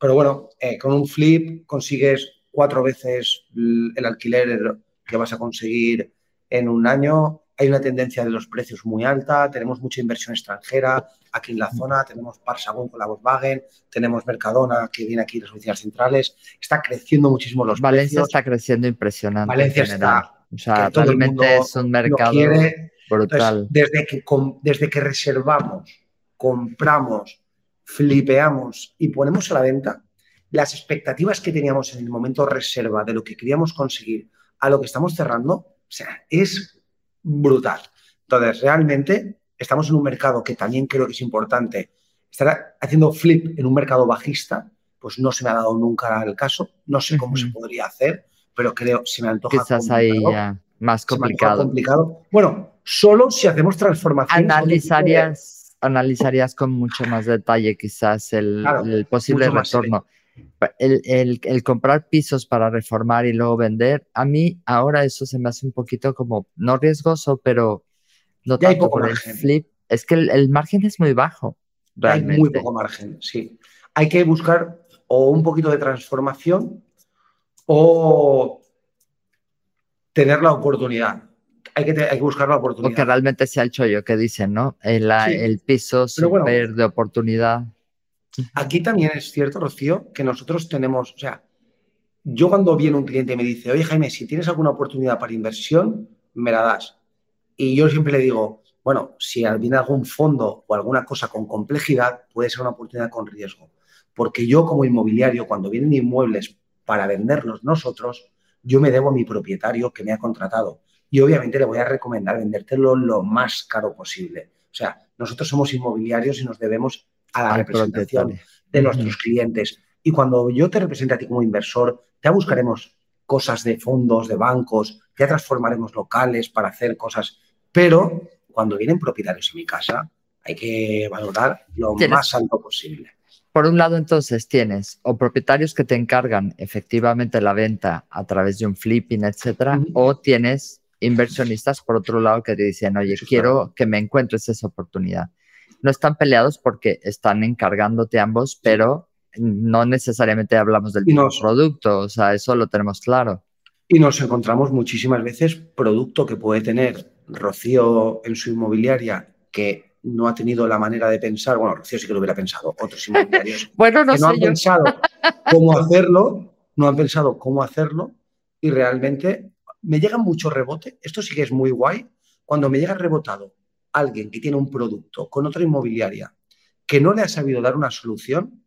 pero bueno, eh, con un flip consigues cuatro veces el alquiler que vas a conseguir en un año hay una tendencia de los precios muy alta, tenemos mucha inversión extranjera aquí en la zona, tenemos Parsagón con la Volkswagen, tenemos Mercadona que viene aquí las oficinas centrales, está creciendo muchísimo los Valencia está creciendo impresionante. Valencia está. O sea, realmente es un mercado brutal. desde, que, desde que reservamos, compramos, flipeamos y ponemos a la venta, las expectativas que teníamos en el momento reserva de lo que queríamos conseguir a lo que estamos cerrando, o sea, es brutal. Entonces, realmente estamos en un mercado que también creo que es importante. Estar haciendo flip en un mercado bajista, pues no se me ha dado nunca el caso. No sé cómo se podría hacer, pero creo, se me antoja. Quizás ahí ya más complicado. complicado. Bueno, solo si hacemos transformación. Analizarías, analizarías con mucho más detalle quizás el, posible retorno. El, comprar pisos para reformar y luego vender, a mí ahora eso se me hace un poquito como, no riesgoso, pero no tanto por el flip. Es que el, margen es muy bajo. Realmente. Hay muy poco margen, sí. Hay que buscar o un poquito de transformación o tener la oportunidad. Hay que, hay que buscar la oportunidad. Porque realmente sea el chollo que dicen, ¿no? El, el piso super de oportunidad. Aquí también es cierto, Rocío, que nosotros tenemos, o sea, yo cuando viene un cliente y me dice, oye Jaime, si tienes alguna oportunidad para inversión, me la das. Y yo siempre le digo, bueno, si viene algún fondo o alguna cosa con complejidad, puede ser una oportunidad con riesgo. Porque yo como inmobiliario, cuando vienen inmuebles para venderlos nosotros, yo me debo a mi propietario que me ha contratado. Y obviamente le voy a recomendar vendértelo lo más caro posible. O sea, nosotros somos inmobiliarios y nos debemos a la representación de nuestros clientes. Y cuando yo te represente a ti como inversor, ya buscaremos cosas de fondos, de bancos, ya transformaremos locales para hacer cosas, pero cuando vienen propietarios en mi casa, hay que valorar lo más alto posible. Por un lado, entonces, tienes o propietarios que te encargan efectivamente la venta a través de un flipping, etcétera, o tienes inversionistas, por otro lado, que te dicen, oye, quiero que me encuentres esa oportunidad no están peleados porque están encargándote ambos, pero no necesariamente hablamos del mismo producto, o sea, eso lo tenemos claro. Y nos encontramos muchísimas veces producto que puede tener Rocío en su inmobiliaria que no ha tenido la manera de pensar, bueno, Rocío sí que lo hubiera pensado, otros inmobiliarios bueno, no que no han pensado cómo hacerlo, no han pensado cómo hacerlo y realmente me llega mucho rebote, esto sí que es muy guay, cuando me llega rebotado alguien que tiene un producto con otra inmobiliaria que no le ha sabido dar una solución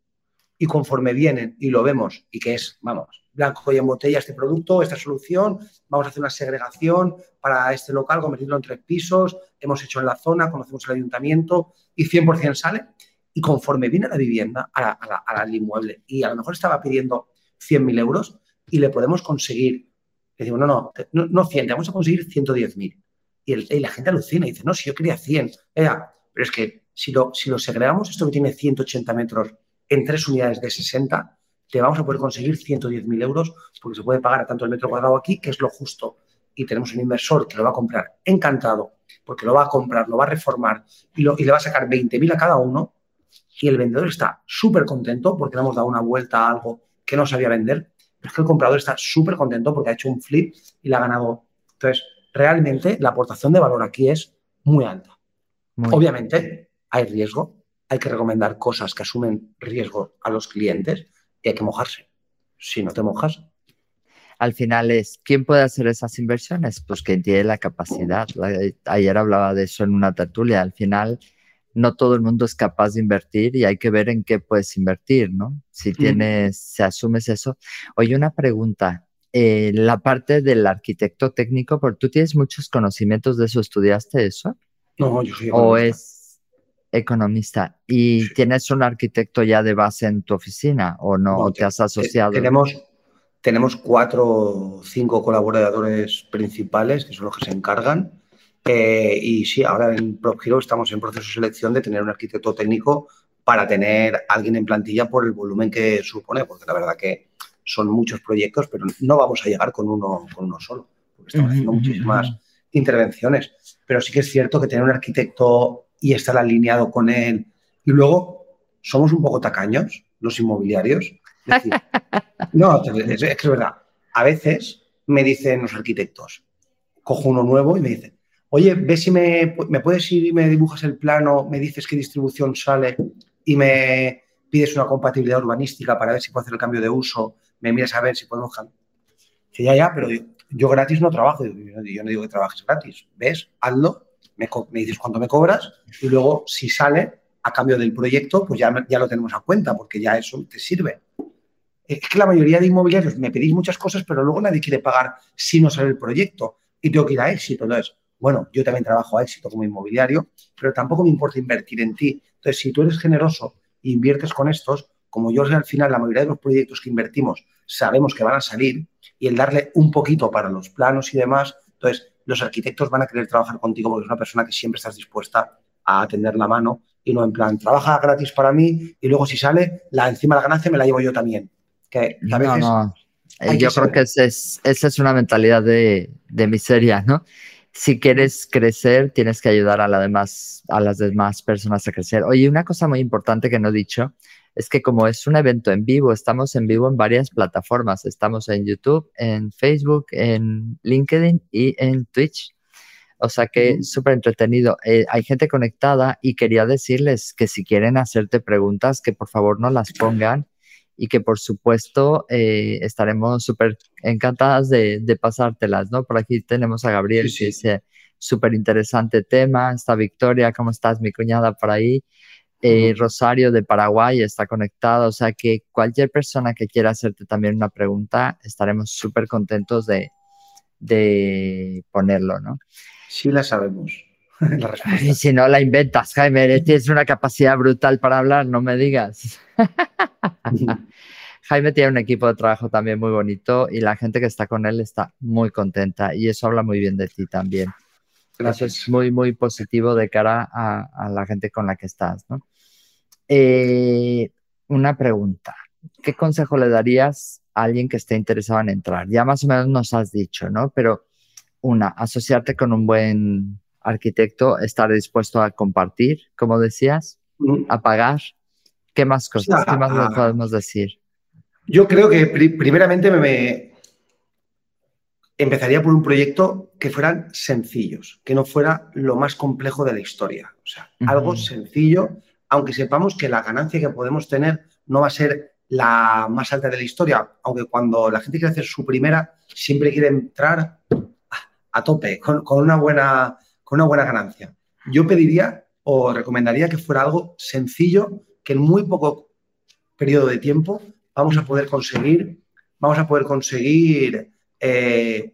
y conforme vienen y lo vemos y que es, vamos, blanco y en botella este producto, esta solución, vamos a hacer una segregación para este local, convertirlo en tres pisos, hemos hecho en la zona, conocemos el ayuntamiento y 100% sale. Y conforme viene la vivienda, al inmueble, y a lo mejor estaba pidiendo 100.000 euros y le podemos conseguir, le digo, no, no, no, no 100, vamos a conseguir 110.000 y, la gente alucina y dice, no, si yo quería 100. pero es que si lo, si lo segregamos, esto que tiene 180 metros en tres unidades de 60, te vamos a poder conseguir 110.000 euros porque se puede pagar a tanto el metro cuadrado aquí, que es lo justo. Y tenemos un inversor que lo va a comprar encantado porque lo va a comprar, lo va a reformar y, y le va a sacar 20.000 a cada uno, y el vendedor está súper contento porque le hemos dado una vuelta a algo que no sabía vender, pero es que el comprador está súper contento porque ha hecho un flip y le ha ganado. Entonces, realmente la aportación de valor aquí es muy alta. Obviamente, hay riesgo, hay que recomendar cosas que asumen riesgo a los clientes y hay que mojarse. Si no te mojas. Al final es, ¿quién puede hacer esas inversiones? Pues quien tiene la capacidad. Ayer hablaba de eso en una tertulia. Al final, no todo el mundo es capaz de invertir y hay que ver en qué puedes invertir, ¿no? Si tienes, si asumes eso. Oye, una pregunta. Eh, la parte del arquitecto técnico, porque tú tienes muchos conocimientos de eso, ¿estudiaste eso? No, yo soy ¿O es economista. ¿Y tienes un arquitecto ya de base en tu oficina o no? te has asociado? Tenemos, tenemos cuatro o cinco colaboradores principales que son los que se encargan. Eh, y sí, ahora en PropHero estamos en proceso de selección de tener un arquitecto técnico para tener alguien en plantilla por el volumen que supone, porque la verdad que son muchos proyectos, pero no vamos a llegar con uno, con uno solo, porque estamos haciendo muchísimas intervenciones. Pero sí que es cierto que tener un arquitecto y estar alineado con él. Y luego somos un poco tacaños, los inmobiliarios. no, es, que es verdad. A veces me dicen los arquitectos, cojo uno nuevo y me dicen, oye, ve si me, me puedes ir y me dibujas el plano, me dices qué distribución sale y me pides una compatibilidad urbanística para ver si puedo hacer el cambio de uso, me miras a ver si podemos... Que ya, ya, pero yo, gratis no trabajo, yo, no digo que trabajes gratis, ¿ves? Hazlo me, dices cuánto me cobras y luego si sale a cambio del proyecto, pues ya, ya lo tenemos a cuenta porque ya eso te sirve. Es que la mayoría de inmobiliarios me pedís muchas cosas, pero luego nadie quiere pagar si no sale el proyecto y tengo que ir a éxito. Entonces, bueno, yo también trabajo a éxito como inmobiliario, pero tampoco me importa invertir en ti. Entonces, si tú eres generoso e inviertes con estos, como yo al final la mayoría de los proyectos que invertimos sabemos que van a salir y el darle un poquito para los planos y demás, entonces los arquitectos van a querer trabajar contigo porque es una persona que siempre estás dispuesta a atender la mano y no en plan, trabaja gratis para mí y luego si sale, la encima la ganancia me la llevo yo también. Que, a veces no, eh, Yo creo que esa es, esa es una mentalidad de, de, miseria, ¿no? Si quieres crecer, tienes que ayudar a, la demás, a las demás personas a crecer. Oye, una cosa muy importante que no he dicho es que como es un evento en vivo, estamos en vivo en varias plataformas. Estamos en YouTube, en Facebook, en LinkedIn y en Twitch. O sea que súper entretenido. Eh, hay gente conectada y quería decirles que si quieren hacerte preguntas, que por favor no las pongan y que por supuesto eh, estaremos súper encantadas de, pasártelas, ¿no? Por aquí tenemos a Gabriel que dice súper interesante tema. Está Victoria, ¿cómo estás? Mi cuñada por ahí. Eh, Rosario de Paraguay está conectado, o sea que cualquier persona que quiera hacerte también una pregunta, estaremos súper contentos de, de, ponerlo, ¿no? Sí la sabemos. La si no la inventas, Jaime, tienes una capacidad brutal para hablar, no me digas. Jaime tiene un equipo de trabajo también muy bonito y la gente que está con él está muy contenta y eso habla muy bien de ti también. Gracias. es muy, muy positivo de cara a, la gente con la que estás, ¿no? Eh, una pregunta. ¿Qué consejo le darías a alguien que esté interesado en entrar? Ya más o menos nos has dicho, ¿no? Pero una, asociarte con un buen arquitecto, estar dispuesto a compartir, como decías, a pagar. ¿Qué más cosas? ¿Qué más le podemos decir? Yo creo que primeramente me, empezaría por un proyecto que fueran sencillos, que no fuera lo más complejo de la historia. O sea, algo sencillo, aunque sepamos que la ganancia que podemos tener no va a ser la más alta de la historia, aunque cuando la gente quiere hacer su primera, siempre quiere entrar a tope, con, una, buena, con una buena ganancia. Yo pediría o recomendaría que fuera algo sencillo, que en muy poco periodo de tiempo vamos a poder conseguir, vamos a poder conseguir eh,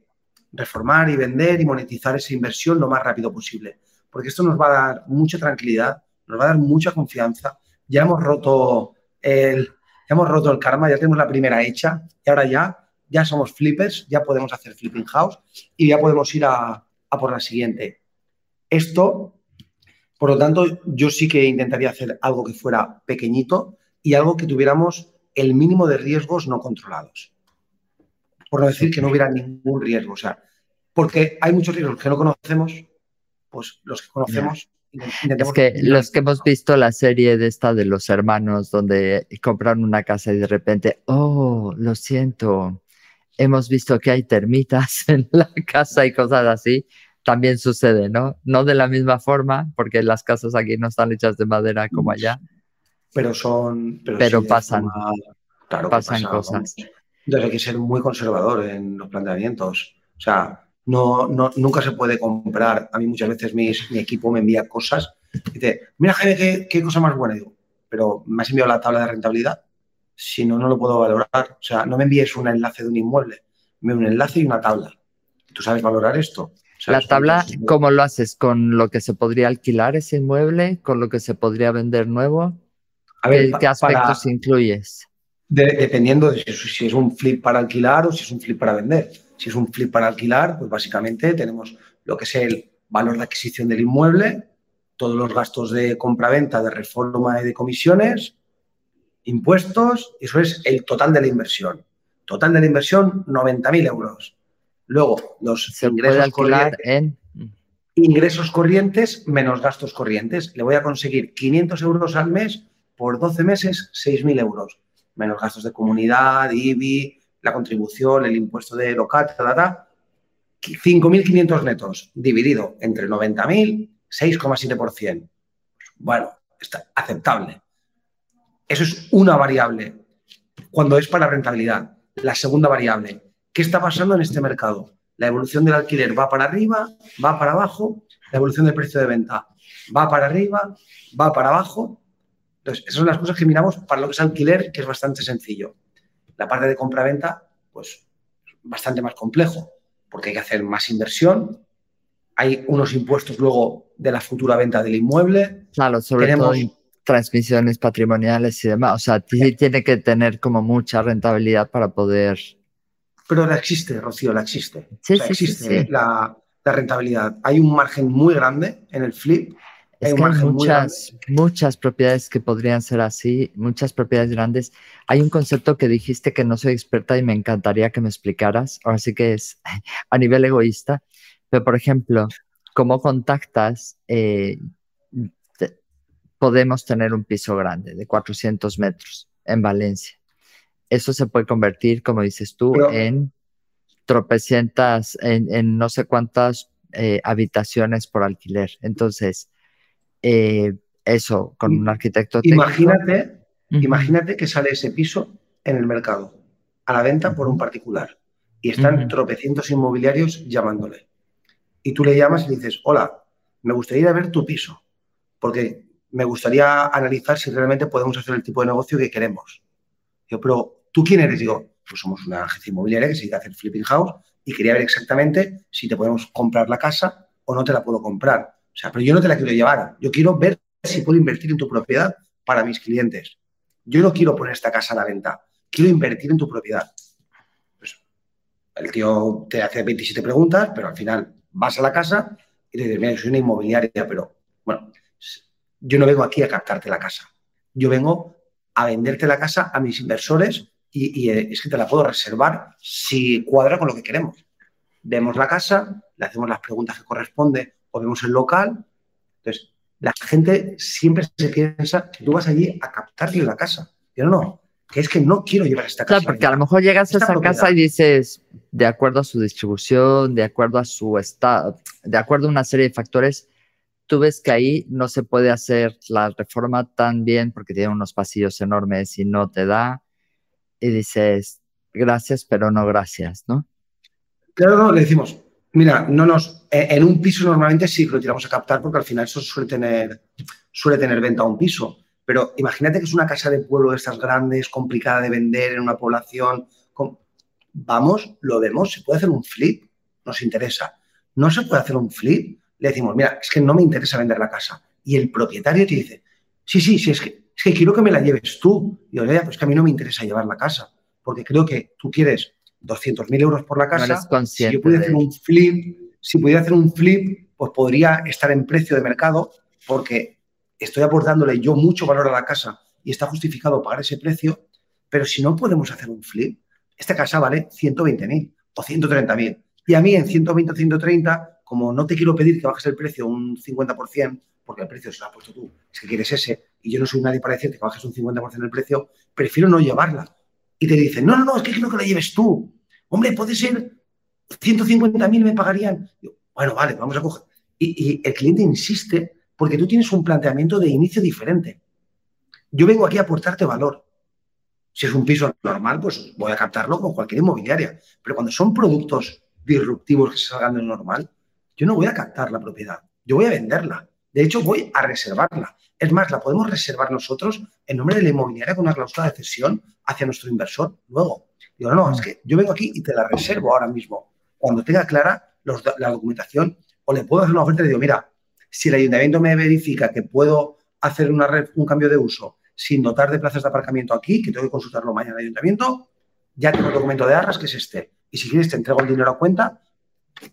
reformar y vender y monetizar esa inversión lo más rápido posible. Porque esto nos va a dar mucha tranquilidad, nos va a dar mucha confianza. Ya hemos roto el, hemos roto el karma, ya tenemos la primera hecha y ahora ya, ya somos flippers, ya podemos hacer flipping house y ya podemos ir a, a por la siguiente. Esto, por lo tanto, yo sí que intentaría hacer algo que fuera pequeñito y algo que tuviéramos el mínimo de riesgos no controlados por no decir que no hubiera ningún riesgo. O sea, porque hay muchos riesgos que no conocemos, pues los que conocemos. Es que los que hemos visto la serie de esta de los hermanos donde compran una casa y de repente, oh, lo siento, hemos visto que hay termitas en la casa y cosas así, también sucede, ¿no? No de la misma forma, porque las casas aquí no están hechas de madera como allá. Pero son... Pero, pasan. claro, pasan cosas. Entonces hay que ser muy conservador en los planteamientos. O sea, no, no, nunca se puede comprar. A mí muchas veces mi equipo me envía cosas y dice, mira Jaime, qué, qué cosa más buena. Digo, pero me has enviado la tabla de rentabilidad. Si no, no lo puedo valorar. O sea, no me envíes un enlace de un inmueble, me un enlace y una tabla. ¿Tú sabes valorar esto? La tabla, ¿cómo lo haces? ¿Con lo que se podría alquilar ese inmueble? ¿Con lo que se podría vender nuevo? A ver, ¿Qué, aspectos incluyes? Dependiendo de si, es un flip para alquilar o si es un flip para vender. Si es un flip para alquilar, pues básicamente tenemos lo que es el valor de adquisición del inmueble, todos los gastos de compra-venta, de reforma y de comisiones, impuestos, eso es el total de la inversión. Total de la inversión, 90.000 euros. Luego, los ingresos corrientes, en... ingresos corrientes menos gastos corrientes. Le voy a conseguir 500 euros al mes por 12 meses, 6.000 euros. Menos gastos de comunidad, IBI, la contribución, el impuesto de local, 5.500 netos dividido entre 90.000, 6,7%. Bueno, está aceptable. Eso es una variable cuando es para rentabilidad. La segunda variable, ¿qué está pasando en este mercado? La evolución del alquiler va para arriba, va para abajo, la evolución del precio de venta va para arriba, va para abajo. Entonces, esas son las cosas que miramos para lo que es alquiler, que es bastante sencillo. La parte de compra-venta, pues bastante más complejo, porque hay que hacer más inversión, hay unos impuestos luego de la futura venta del inmueble. Claro, sobre todo transmisiones patrimoniales y demás. O sea, tiene que tener como mucha rentabilidad para poder. Pero la existe, Rocío, la existe. Sí, sí, existe La, rentabilidad. Hay un margen muy grande en el flip. Hay, muchas, muchas propiedades que podrían ser así, muchas propiedades grandes. Hay un concepto que dijiste que no soy experta y me encantaría que me explicaras. Ahora sí que es a nivel egoísta. Pero, por ejemplo, ¿cómo contactas? Eh, podemos tener un piso grande de 400 metros en Valencia. Eso se puede convertir, como dices tú, en tropecientas, en, no sé cuántas eh, habitaciones por alquiler. Entonces, eh, eso, con un arquitecto Imagínate, imagínate que sale ese piso en el mercado, a la venta por un particular, y están tropecientos inmobiliarios llamándole. Y tú le llamas y le dices, hola, me gustaría ir a ver tu piso, porque me gustaría analizar si realmente podemos hacer el tipo de negocio que queremos. Yo, pero ¿tú quién eres? Digo, pues somos una agencia inmobiliaria que se dedica a hacer flipping house y quería ver exactamente si te podemos comprar la casa o no te la puedo comprar. O sea, pero yo no te la quiero llevar. Yo quiero ver si puedo invertir en tu propiedad para mis clientes. Yo no quiero poner esta casa a la venta. Quiero invertir en tu propiedad. Pues, el tío te hace 27 preguntas, pero al final vas a la casa y te dices, mira, soy una inmobiliaria, pero bueno, yo no vengo aquí a captarte la casa. Yo vengo a venderte la casa a mis inversores y, eh, es que te la puedo reservar si cuadra con lo que queremos. Vemos la casa, le hacemos las preguntas que corresponde o vemos el local. Entonces, la gente siempre se piensa que tú vas allí a captarle la casa. Pero no, que es que no quiero llevar esta casa. Claro, porque a lo mejor llegas a esa casa y dices, de acuerdo a su distribución, de acuerdo a su estado, de acuerdo a una serie de factores, tú ves que ahí no se puede hacer la reforma tan bien porque tiene unos pasillos enormes y no te da. Y dices, gracias, pero no gracias, ¿no? Claro, no, le decimos, mira, no nos, e, en un piso normalmente sí que lo tiramos a captar porque al final eso suele tener, suele tener venta a un piso. Pero imagínate que es una casa de pueblo de estas grandes, complicada de vender en una población. Vamos, lo vemos, se puede hacer un flip, nos interesa. No se puede hacer un flip, le decimos, mira, es que no me interesa vender la casa. Y el propietario te dice, sí, sí, sí, es que, es que quiero que me la lleves tú. Y yo, pues que a mí no me interesa llevar la casa, porque creo que tú quieres 200.000 euros por la casa. si yo pudiera hacer un flip, si pudiera hacer un flip, pues podría estar en precio de mercado, porque estoy aportándole yo mucho valor a la casa y está justificado pagar ese precio, pero si no podemos hacer un flip, esta casa vale 120.000 o 130.000 y a mí en 120 o 130 como no te quiero pedir que bajes el precio un 50%, porque el precio se lo has puesto tú, es que quieres ese, y yo no soy nadie para decirte que bajes un 50% el precio, prefiero no llevarla. Y te dicen, no, no, no, es que quiero que la lleves tú. Hombre, puede ser 150.000 me pagarían. bueno, vale, vamos a coger. Y, el cliente insiste porque tú tienes un planteamiento de inicio diferente. Yo vengo aquí a aportarte valor. Si es un piso normal, pues voy a captarlo con cualquier inmobiliaria. Pero cuando son productos disruptivos que se salgan de lo normal, yo no voy a captar la propiedad, yo voy a venderla. De hecho, voy a reservarla. Es más, la podemos reservar nosotros en nombre de la inmobiliaria con una cláusula de cesión hacia nuestro inversor. Luego, digo, no, no, es que yo vengo aquí y te la reservo ahora mismo. Cuando tenga clara la documentación, o le puedo hacer una oferta y digo, mira, si el ayuntamiento me verifica que puedo hacer una un cambio de uso sin dotar de plazas de aparcamiento aquí, que tengo que consultarlo mañana en el ayuntamiento, ya tengo el documento de arras que es este. Y si quieres te entrego el dinero a cuenta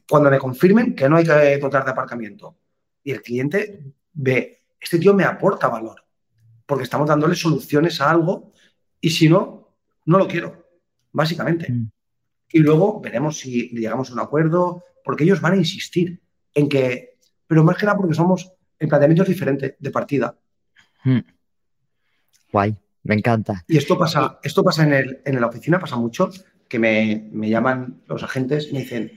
cuando me confirmen que no hay que dotar de aparcamiento. Y el cliente ve, este tío me aporta valor, porque estamos dándole soluciones a algo y si no, no lo quiero, básicamente. Mm. Y luego veremos si llegamos a un acuerdo, porque ellos van a insistir en que, pero más que nada porque somos, el planteamiento es diferente de partida. Mm. Guay, me encanta. Y esto pasa, esto pasa en, el, en la oficina, pasa mucho, que me, llaman los agentes y me dicen,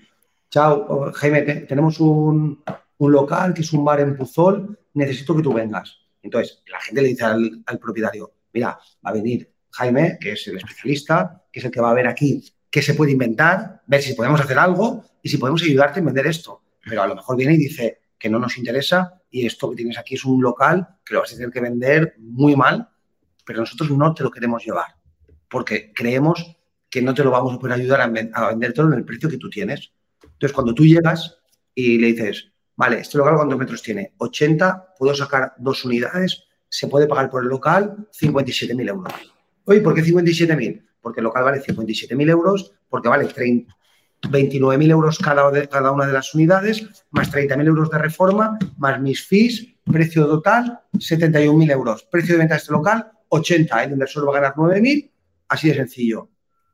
chao, Jaime, tenemos un, local que es un bar en Puzol, necesito que tú vengas. Entonces, la gente le dice al, propietario, mira, va a venir Jaime, que es el especialista, que es el que va a ver aquí qué se puede inventar, ver si podemos hacer algo y si podemos ayudarte en vender esto. Pero a lo mejor viene y dice que no nos interesa y esto que tienes aquí es un local que lo vas a tener que vender muy mal pero nosotros no te lo queremos llevar, porque creemos que no te lo vamos a poder ayudar a, vendértelo en el precio que tú tienes. Entonces, cuando tú llegas y le dices, vale, este local cuántos metros tiene? 80, puedo sacar dos unidades, se puede pagar por el local 57.000 euros. Oye, ¿por qué 57.000? Porque el local vale 57.000 euros, porque vale 29.000 euros cada, cada una de las unidades, más 30.000 euros de reforma, más mis fees, precio total 71.000 euros. Precio de venta de este local 80, el inversor va a ganar 9.000, así de sencillo.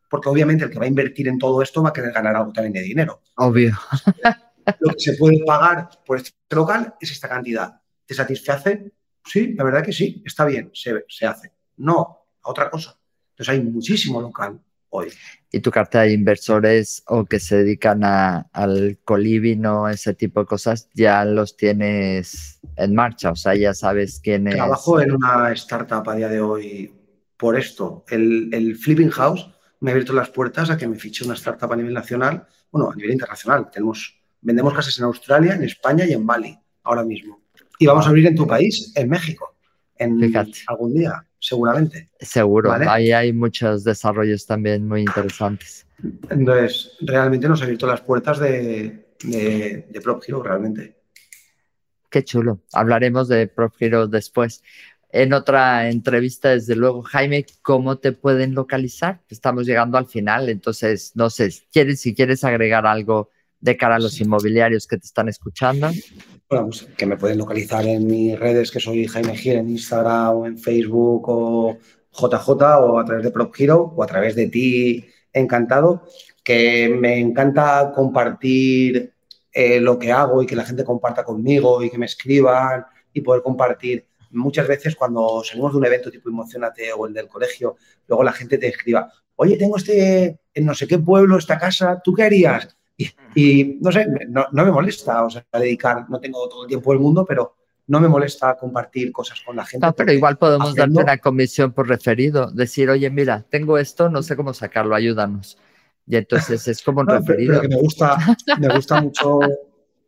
Porque obviamente el que va a invertir en todo esto va a querer ganar algo también de dinero. Obvio. Lo que se puede pagar por este local es esta cantidad. ¿Te satisface? Sí, la verdad que sí, está bien, se, se hace. No, a otra cosa. Entonces hay muchísimo local hoy. ¿Y tu carta de inversores o que se dedican al colivino, ese tipo de cosas, ya los tienes en marcha? O sea, ya sabes quién es. Trabajo en una startup a día de hoy por esto. El, el Flipping House me ha abierto las puertas a que me fiche una startup a nivel nacional, bueno, a nivel internacional. Tenemos, vendemos casas en Australia, en España y en Bali ahora mismo. Y vamos a abrir en tu país, en México, en algún día seguramente. Seguro, ahí hay muchos desarrollos también muy interesantes. Entonces, realmente nos ha abierto las puertas de, de, de Prop Hero, realmente. Qué chulo. Hablaremos de Prop Hero después. En otra entrevista, desde luego, Jaime, ¿cómo te pueden localizar? Estamos llegando al final, entonces, no sé, ¿quieres, si quieres agregar algo de cara a los inmobiliarios que te están escuchando? Bueno, pues que me pueden localizar en mis redes, que soy Jaime Gil en Instagram o en Facebook o JJ o a través de Prop Hero o a través de ti, encantado. Que me encanta compartir eh, lo que hago y que la gente comparta conmigo y que me escriban y poder compartir. Muchas veces cuando salimos de un evento tipo Emocionate o el del colegio, luego la gente te escriba, oye, tengo este, en no sé qué pueblo, esta casa, ¿tú qué harías? Y, no sé, no, me molesta, o sea, dedicar, no tengo todo el tiempo del mundo, pero no me molesta compartir cosas con la gente. No, pero igual podemos darte una comisión por referido, decir, oye, mira, tengo esto, no sé cómo sacarlo, ayúdanos. Y entonces es como un referido. que me gusta, me gusta mucho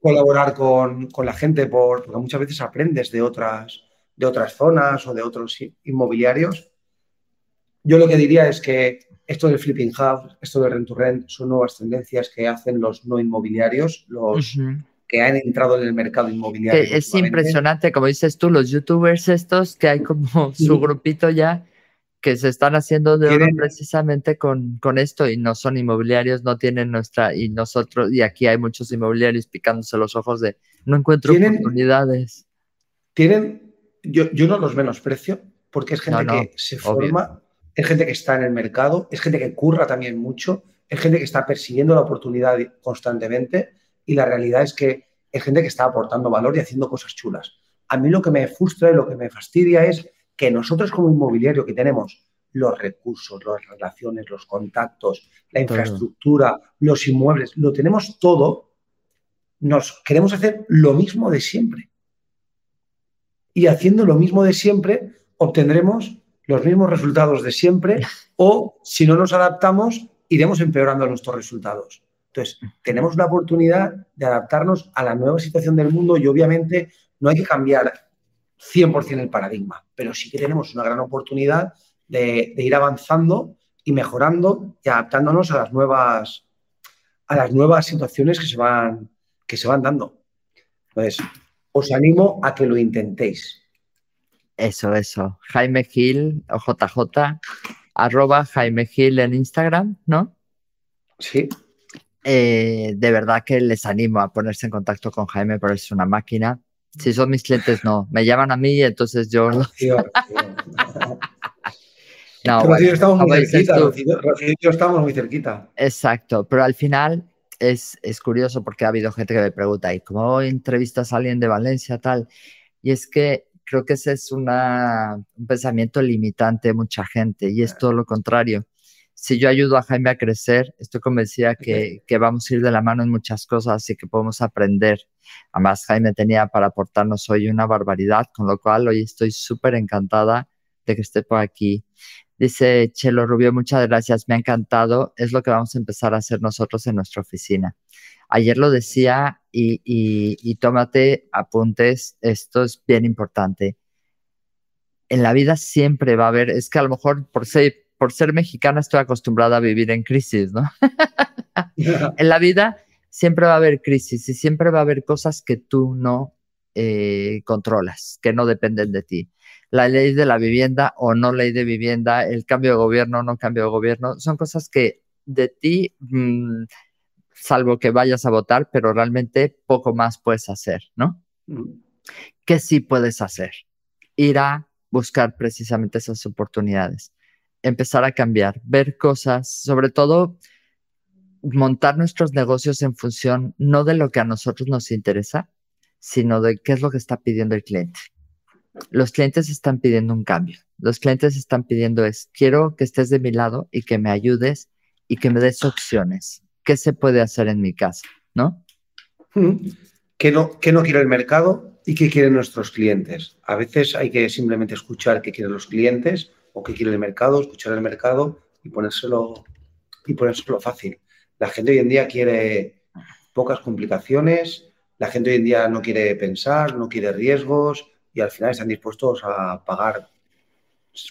colaborar con, con la gente por, porque muchas veces aprendes de otras, de otras zonas o de otros inmobiliarios. Yo lo que diría es que esto del flipping house, esto del rent to rent, son nuevas tendencias que hacen los no inmobiliarios, los que han entrado en el mercado inmobiliario. Es impresionante, como dices tú, los youtubers estos, que hay como su grupito ya, que se están haciendo de oro precisamente con, con esto y no son inmobiliarios, no tienen nuestra, y nosotros, y aquí hay muchos inmobiliarios picándose los ojos de, no encuentro oportunidades. Tienen, yo, yo no los menosprecio, porque es gente que se forma es gente que está en el mercado, es gente que curra también mucho, es gente que está persiguiendo la oportunidad constantemente y la realidad es que es gente que está aportando valor y haciendo cosas chulas. A mí lo que me frustra y lo que me fastidia es que nosotros como inmobiliario que tenemos los recursos, las relaciones, los contactos, la infraestructura, los inmuebles, lo tenemos todo, nos queremos hacer lo mismo de siempre. Y haciendo lo mismo de siempre, obtendremos los mismos resultados de siempre o si no nos adaptamos, iremos empeorando nuestros resultados. Entonces, tenemos la oportunidad de adaptarnos a la nueva situación del mundo y obviamente no hay que cambiar 100% el paradigma, pero sí que tenemos una gran oportunidad de, ir avanzando y mejorando y adaptándonos a las nuevas, a las nuevas situaciones que se van, que se van dando. Entonces, os animo a que lo intentéis. Eso, eso. Jaime Gil o JJ, arroba Jaime Gil en Instagram, ¿no? Sí. Eh, de verdad que les animo a ponerse en contacto con Jaime, porque es una máquina. Si son mis clientes, no. Me llaman a mí y entonces yo... no, estamos muy cerquita. estamos muy cerquita. Exacto, pero al final es, es, curioso porque ha habido gente que me pregunta, ¿y cómo entrevistas a alguien de Valencia tal? Y es que creo que ese es una, un pensamiento limitante de mucha gente y es todo lo contrario si yo ayudo a Jaime a crecer, estoy convencida que, que, vamos a ir de la mano en muchas cosas y que podemos aprender. Además, Jaime tenía para aportarnos hoy una barbaridad, con lo cual hoy estoy súper encantada de que esté por aquí. Dice Chelo Rubio, muchas gracias, me ha encantado. Es lo que vamos a empezar a hacer nosotros en nuestra oficina. Ayer lo decía y, y, y tómate apuntes, esto es bien importante. En la vida siempre va a haber, es que a lo mejor por ser por ser mexicana estoy acostumbrada a vivir en crisis, ¿no? en la vida siempre va a haber crisis y siempre va a haber cosas que tú no eh, controlas, que no dependen de ti. La ley de la vivienda o no ley de vivienda, el cambio de gobierno o no cambio de gobierno, son cosas que de ti, mm, salvo que vayas a votar, pero realmente poco más puedes hacer, ¿no? Mm. ¿Qué sí puedes hacer? Ir a buscar precisamente esas oportunidades empezar a cambiar, ver cosas, sobre todo montar nuestros negocios en función no de lo que a nosotros nos interesa, sino de qué es lo que está pidiendo el cliente. Los clientes están pidiendo un cambio. Los clientes están pidiendo es, quiero que estés de mi lado y que me ayudes y que me des opciones. ¿Qué se puede hacer en mi casa? ¿No? ¿Qué no, qué no quiere el mercado y qué quieren nuestros clientes? A veces hay que simplemente escuchar qué quieren los clientes o qué quiere el mercado, escuchar el mercado y ponérselo, y ponérselo fácil. La gente hoy en día quiere pocas complicaciones, la gente hoy en día no quiere pensar, no quiere riesgos y al final están dispuestos a pagar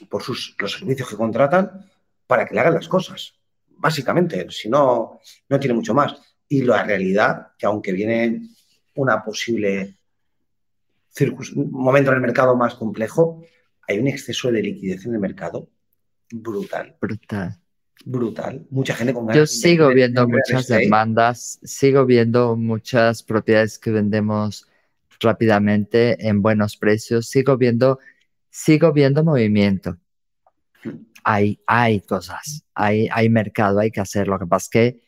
por sus, los servicios que contratan para que le hagan las cosas. Básicamente, si no, no tiene mucho más. Y la realidad, que aunque viene una posible momento en el mercado más complejo, hay un exceso de liquidez en el mercado brutal. Brutal. Brutal. Mucha gente con Yo sigo viendo muchas demandas, sigo viendo muchas propiedades que vendemos rápidamente en buenos precios, sigo viendo, sigo viendo movimiento. Hay, hay cosas, hay, hay mercado, hay que hacer. Lo que pasa es que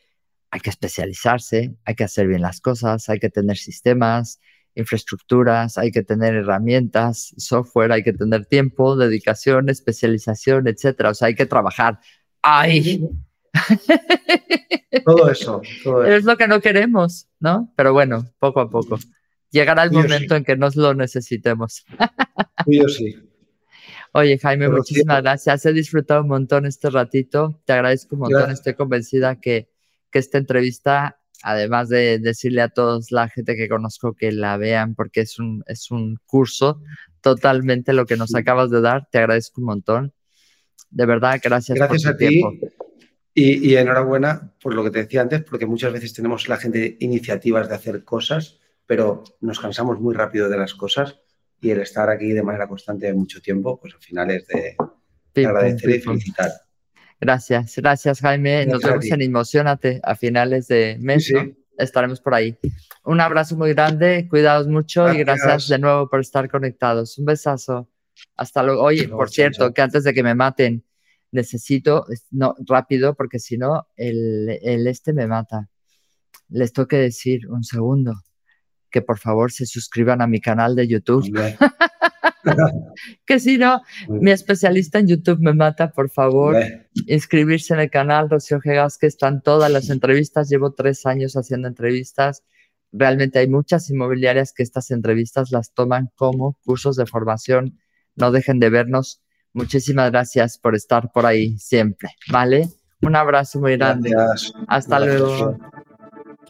hay que especializarse, hay que hacer bien las cosas, hay que tener sistemas, infraestructuras, hay que tener herramientas, software, hay que tener tiempo, dedicación, especialización, etcétera. O sea, hay que trabajar. ¡Ay! Todo eso, Es lo que no queremos, ¿no? Pero bueno, poco a poco. Llegará el momento en que nos lo necesitemos. Yo sí. Oye, Jaime, muchísimas gracias. He disfrutado un montón este ratito. Te agradezco un montón. Estoy convencida que, que esta entrevista además de decirle a todos la gente que conozco que la vean porque es un, es un curso totalmente lo que nos acabas de dar. Te agradezco un montón. De verdad, gracias, gracias por tu a ti. Y, y, enhorabuena por lo que te decía antes, porque muchas veces tenemos la gente iniciativas de hacer cosas, pero nos cansamos muy rápido de las cosas y el estar aquí de manera constante de mucho tiempo, pues al final es de, agradecer y felicitar. Gracias, gracias Jaime. Nos vemos en Emocionate a finales de mes. Estaremos por ahí. Un abrazo muy grande, cuidados mucho y gracias de nuevo por estar conectados. Un besazo. Hasta luego. Oye, por cierto, que antes de que me maten, necesito, no, rápido, porque si no, el, el, este me mata. les tengo que decir un segundo que por favor se suscriban a mi canal de YouTube. que si no, mi especialista en YouTube me mata, por favor. Inscribirse en el canal Rocío Gegas, que están todas las entrevistas. Llevo tres años haciendo entrevistas. Realmente hay muchas inmobiliarias que estas entrevistas las toman como cursos de formación. No dejen de vernos. Muchísimas gracias por estar por ahí siempre, ¿vale? Un abrazo muy grande. Hasta luego.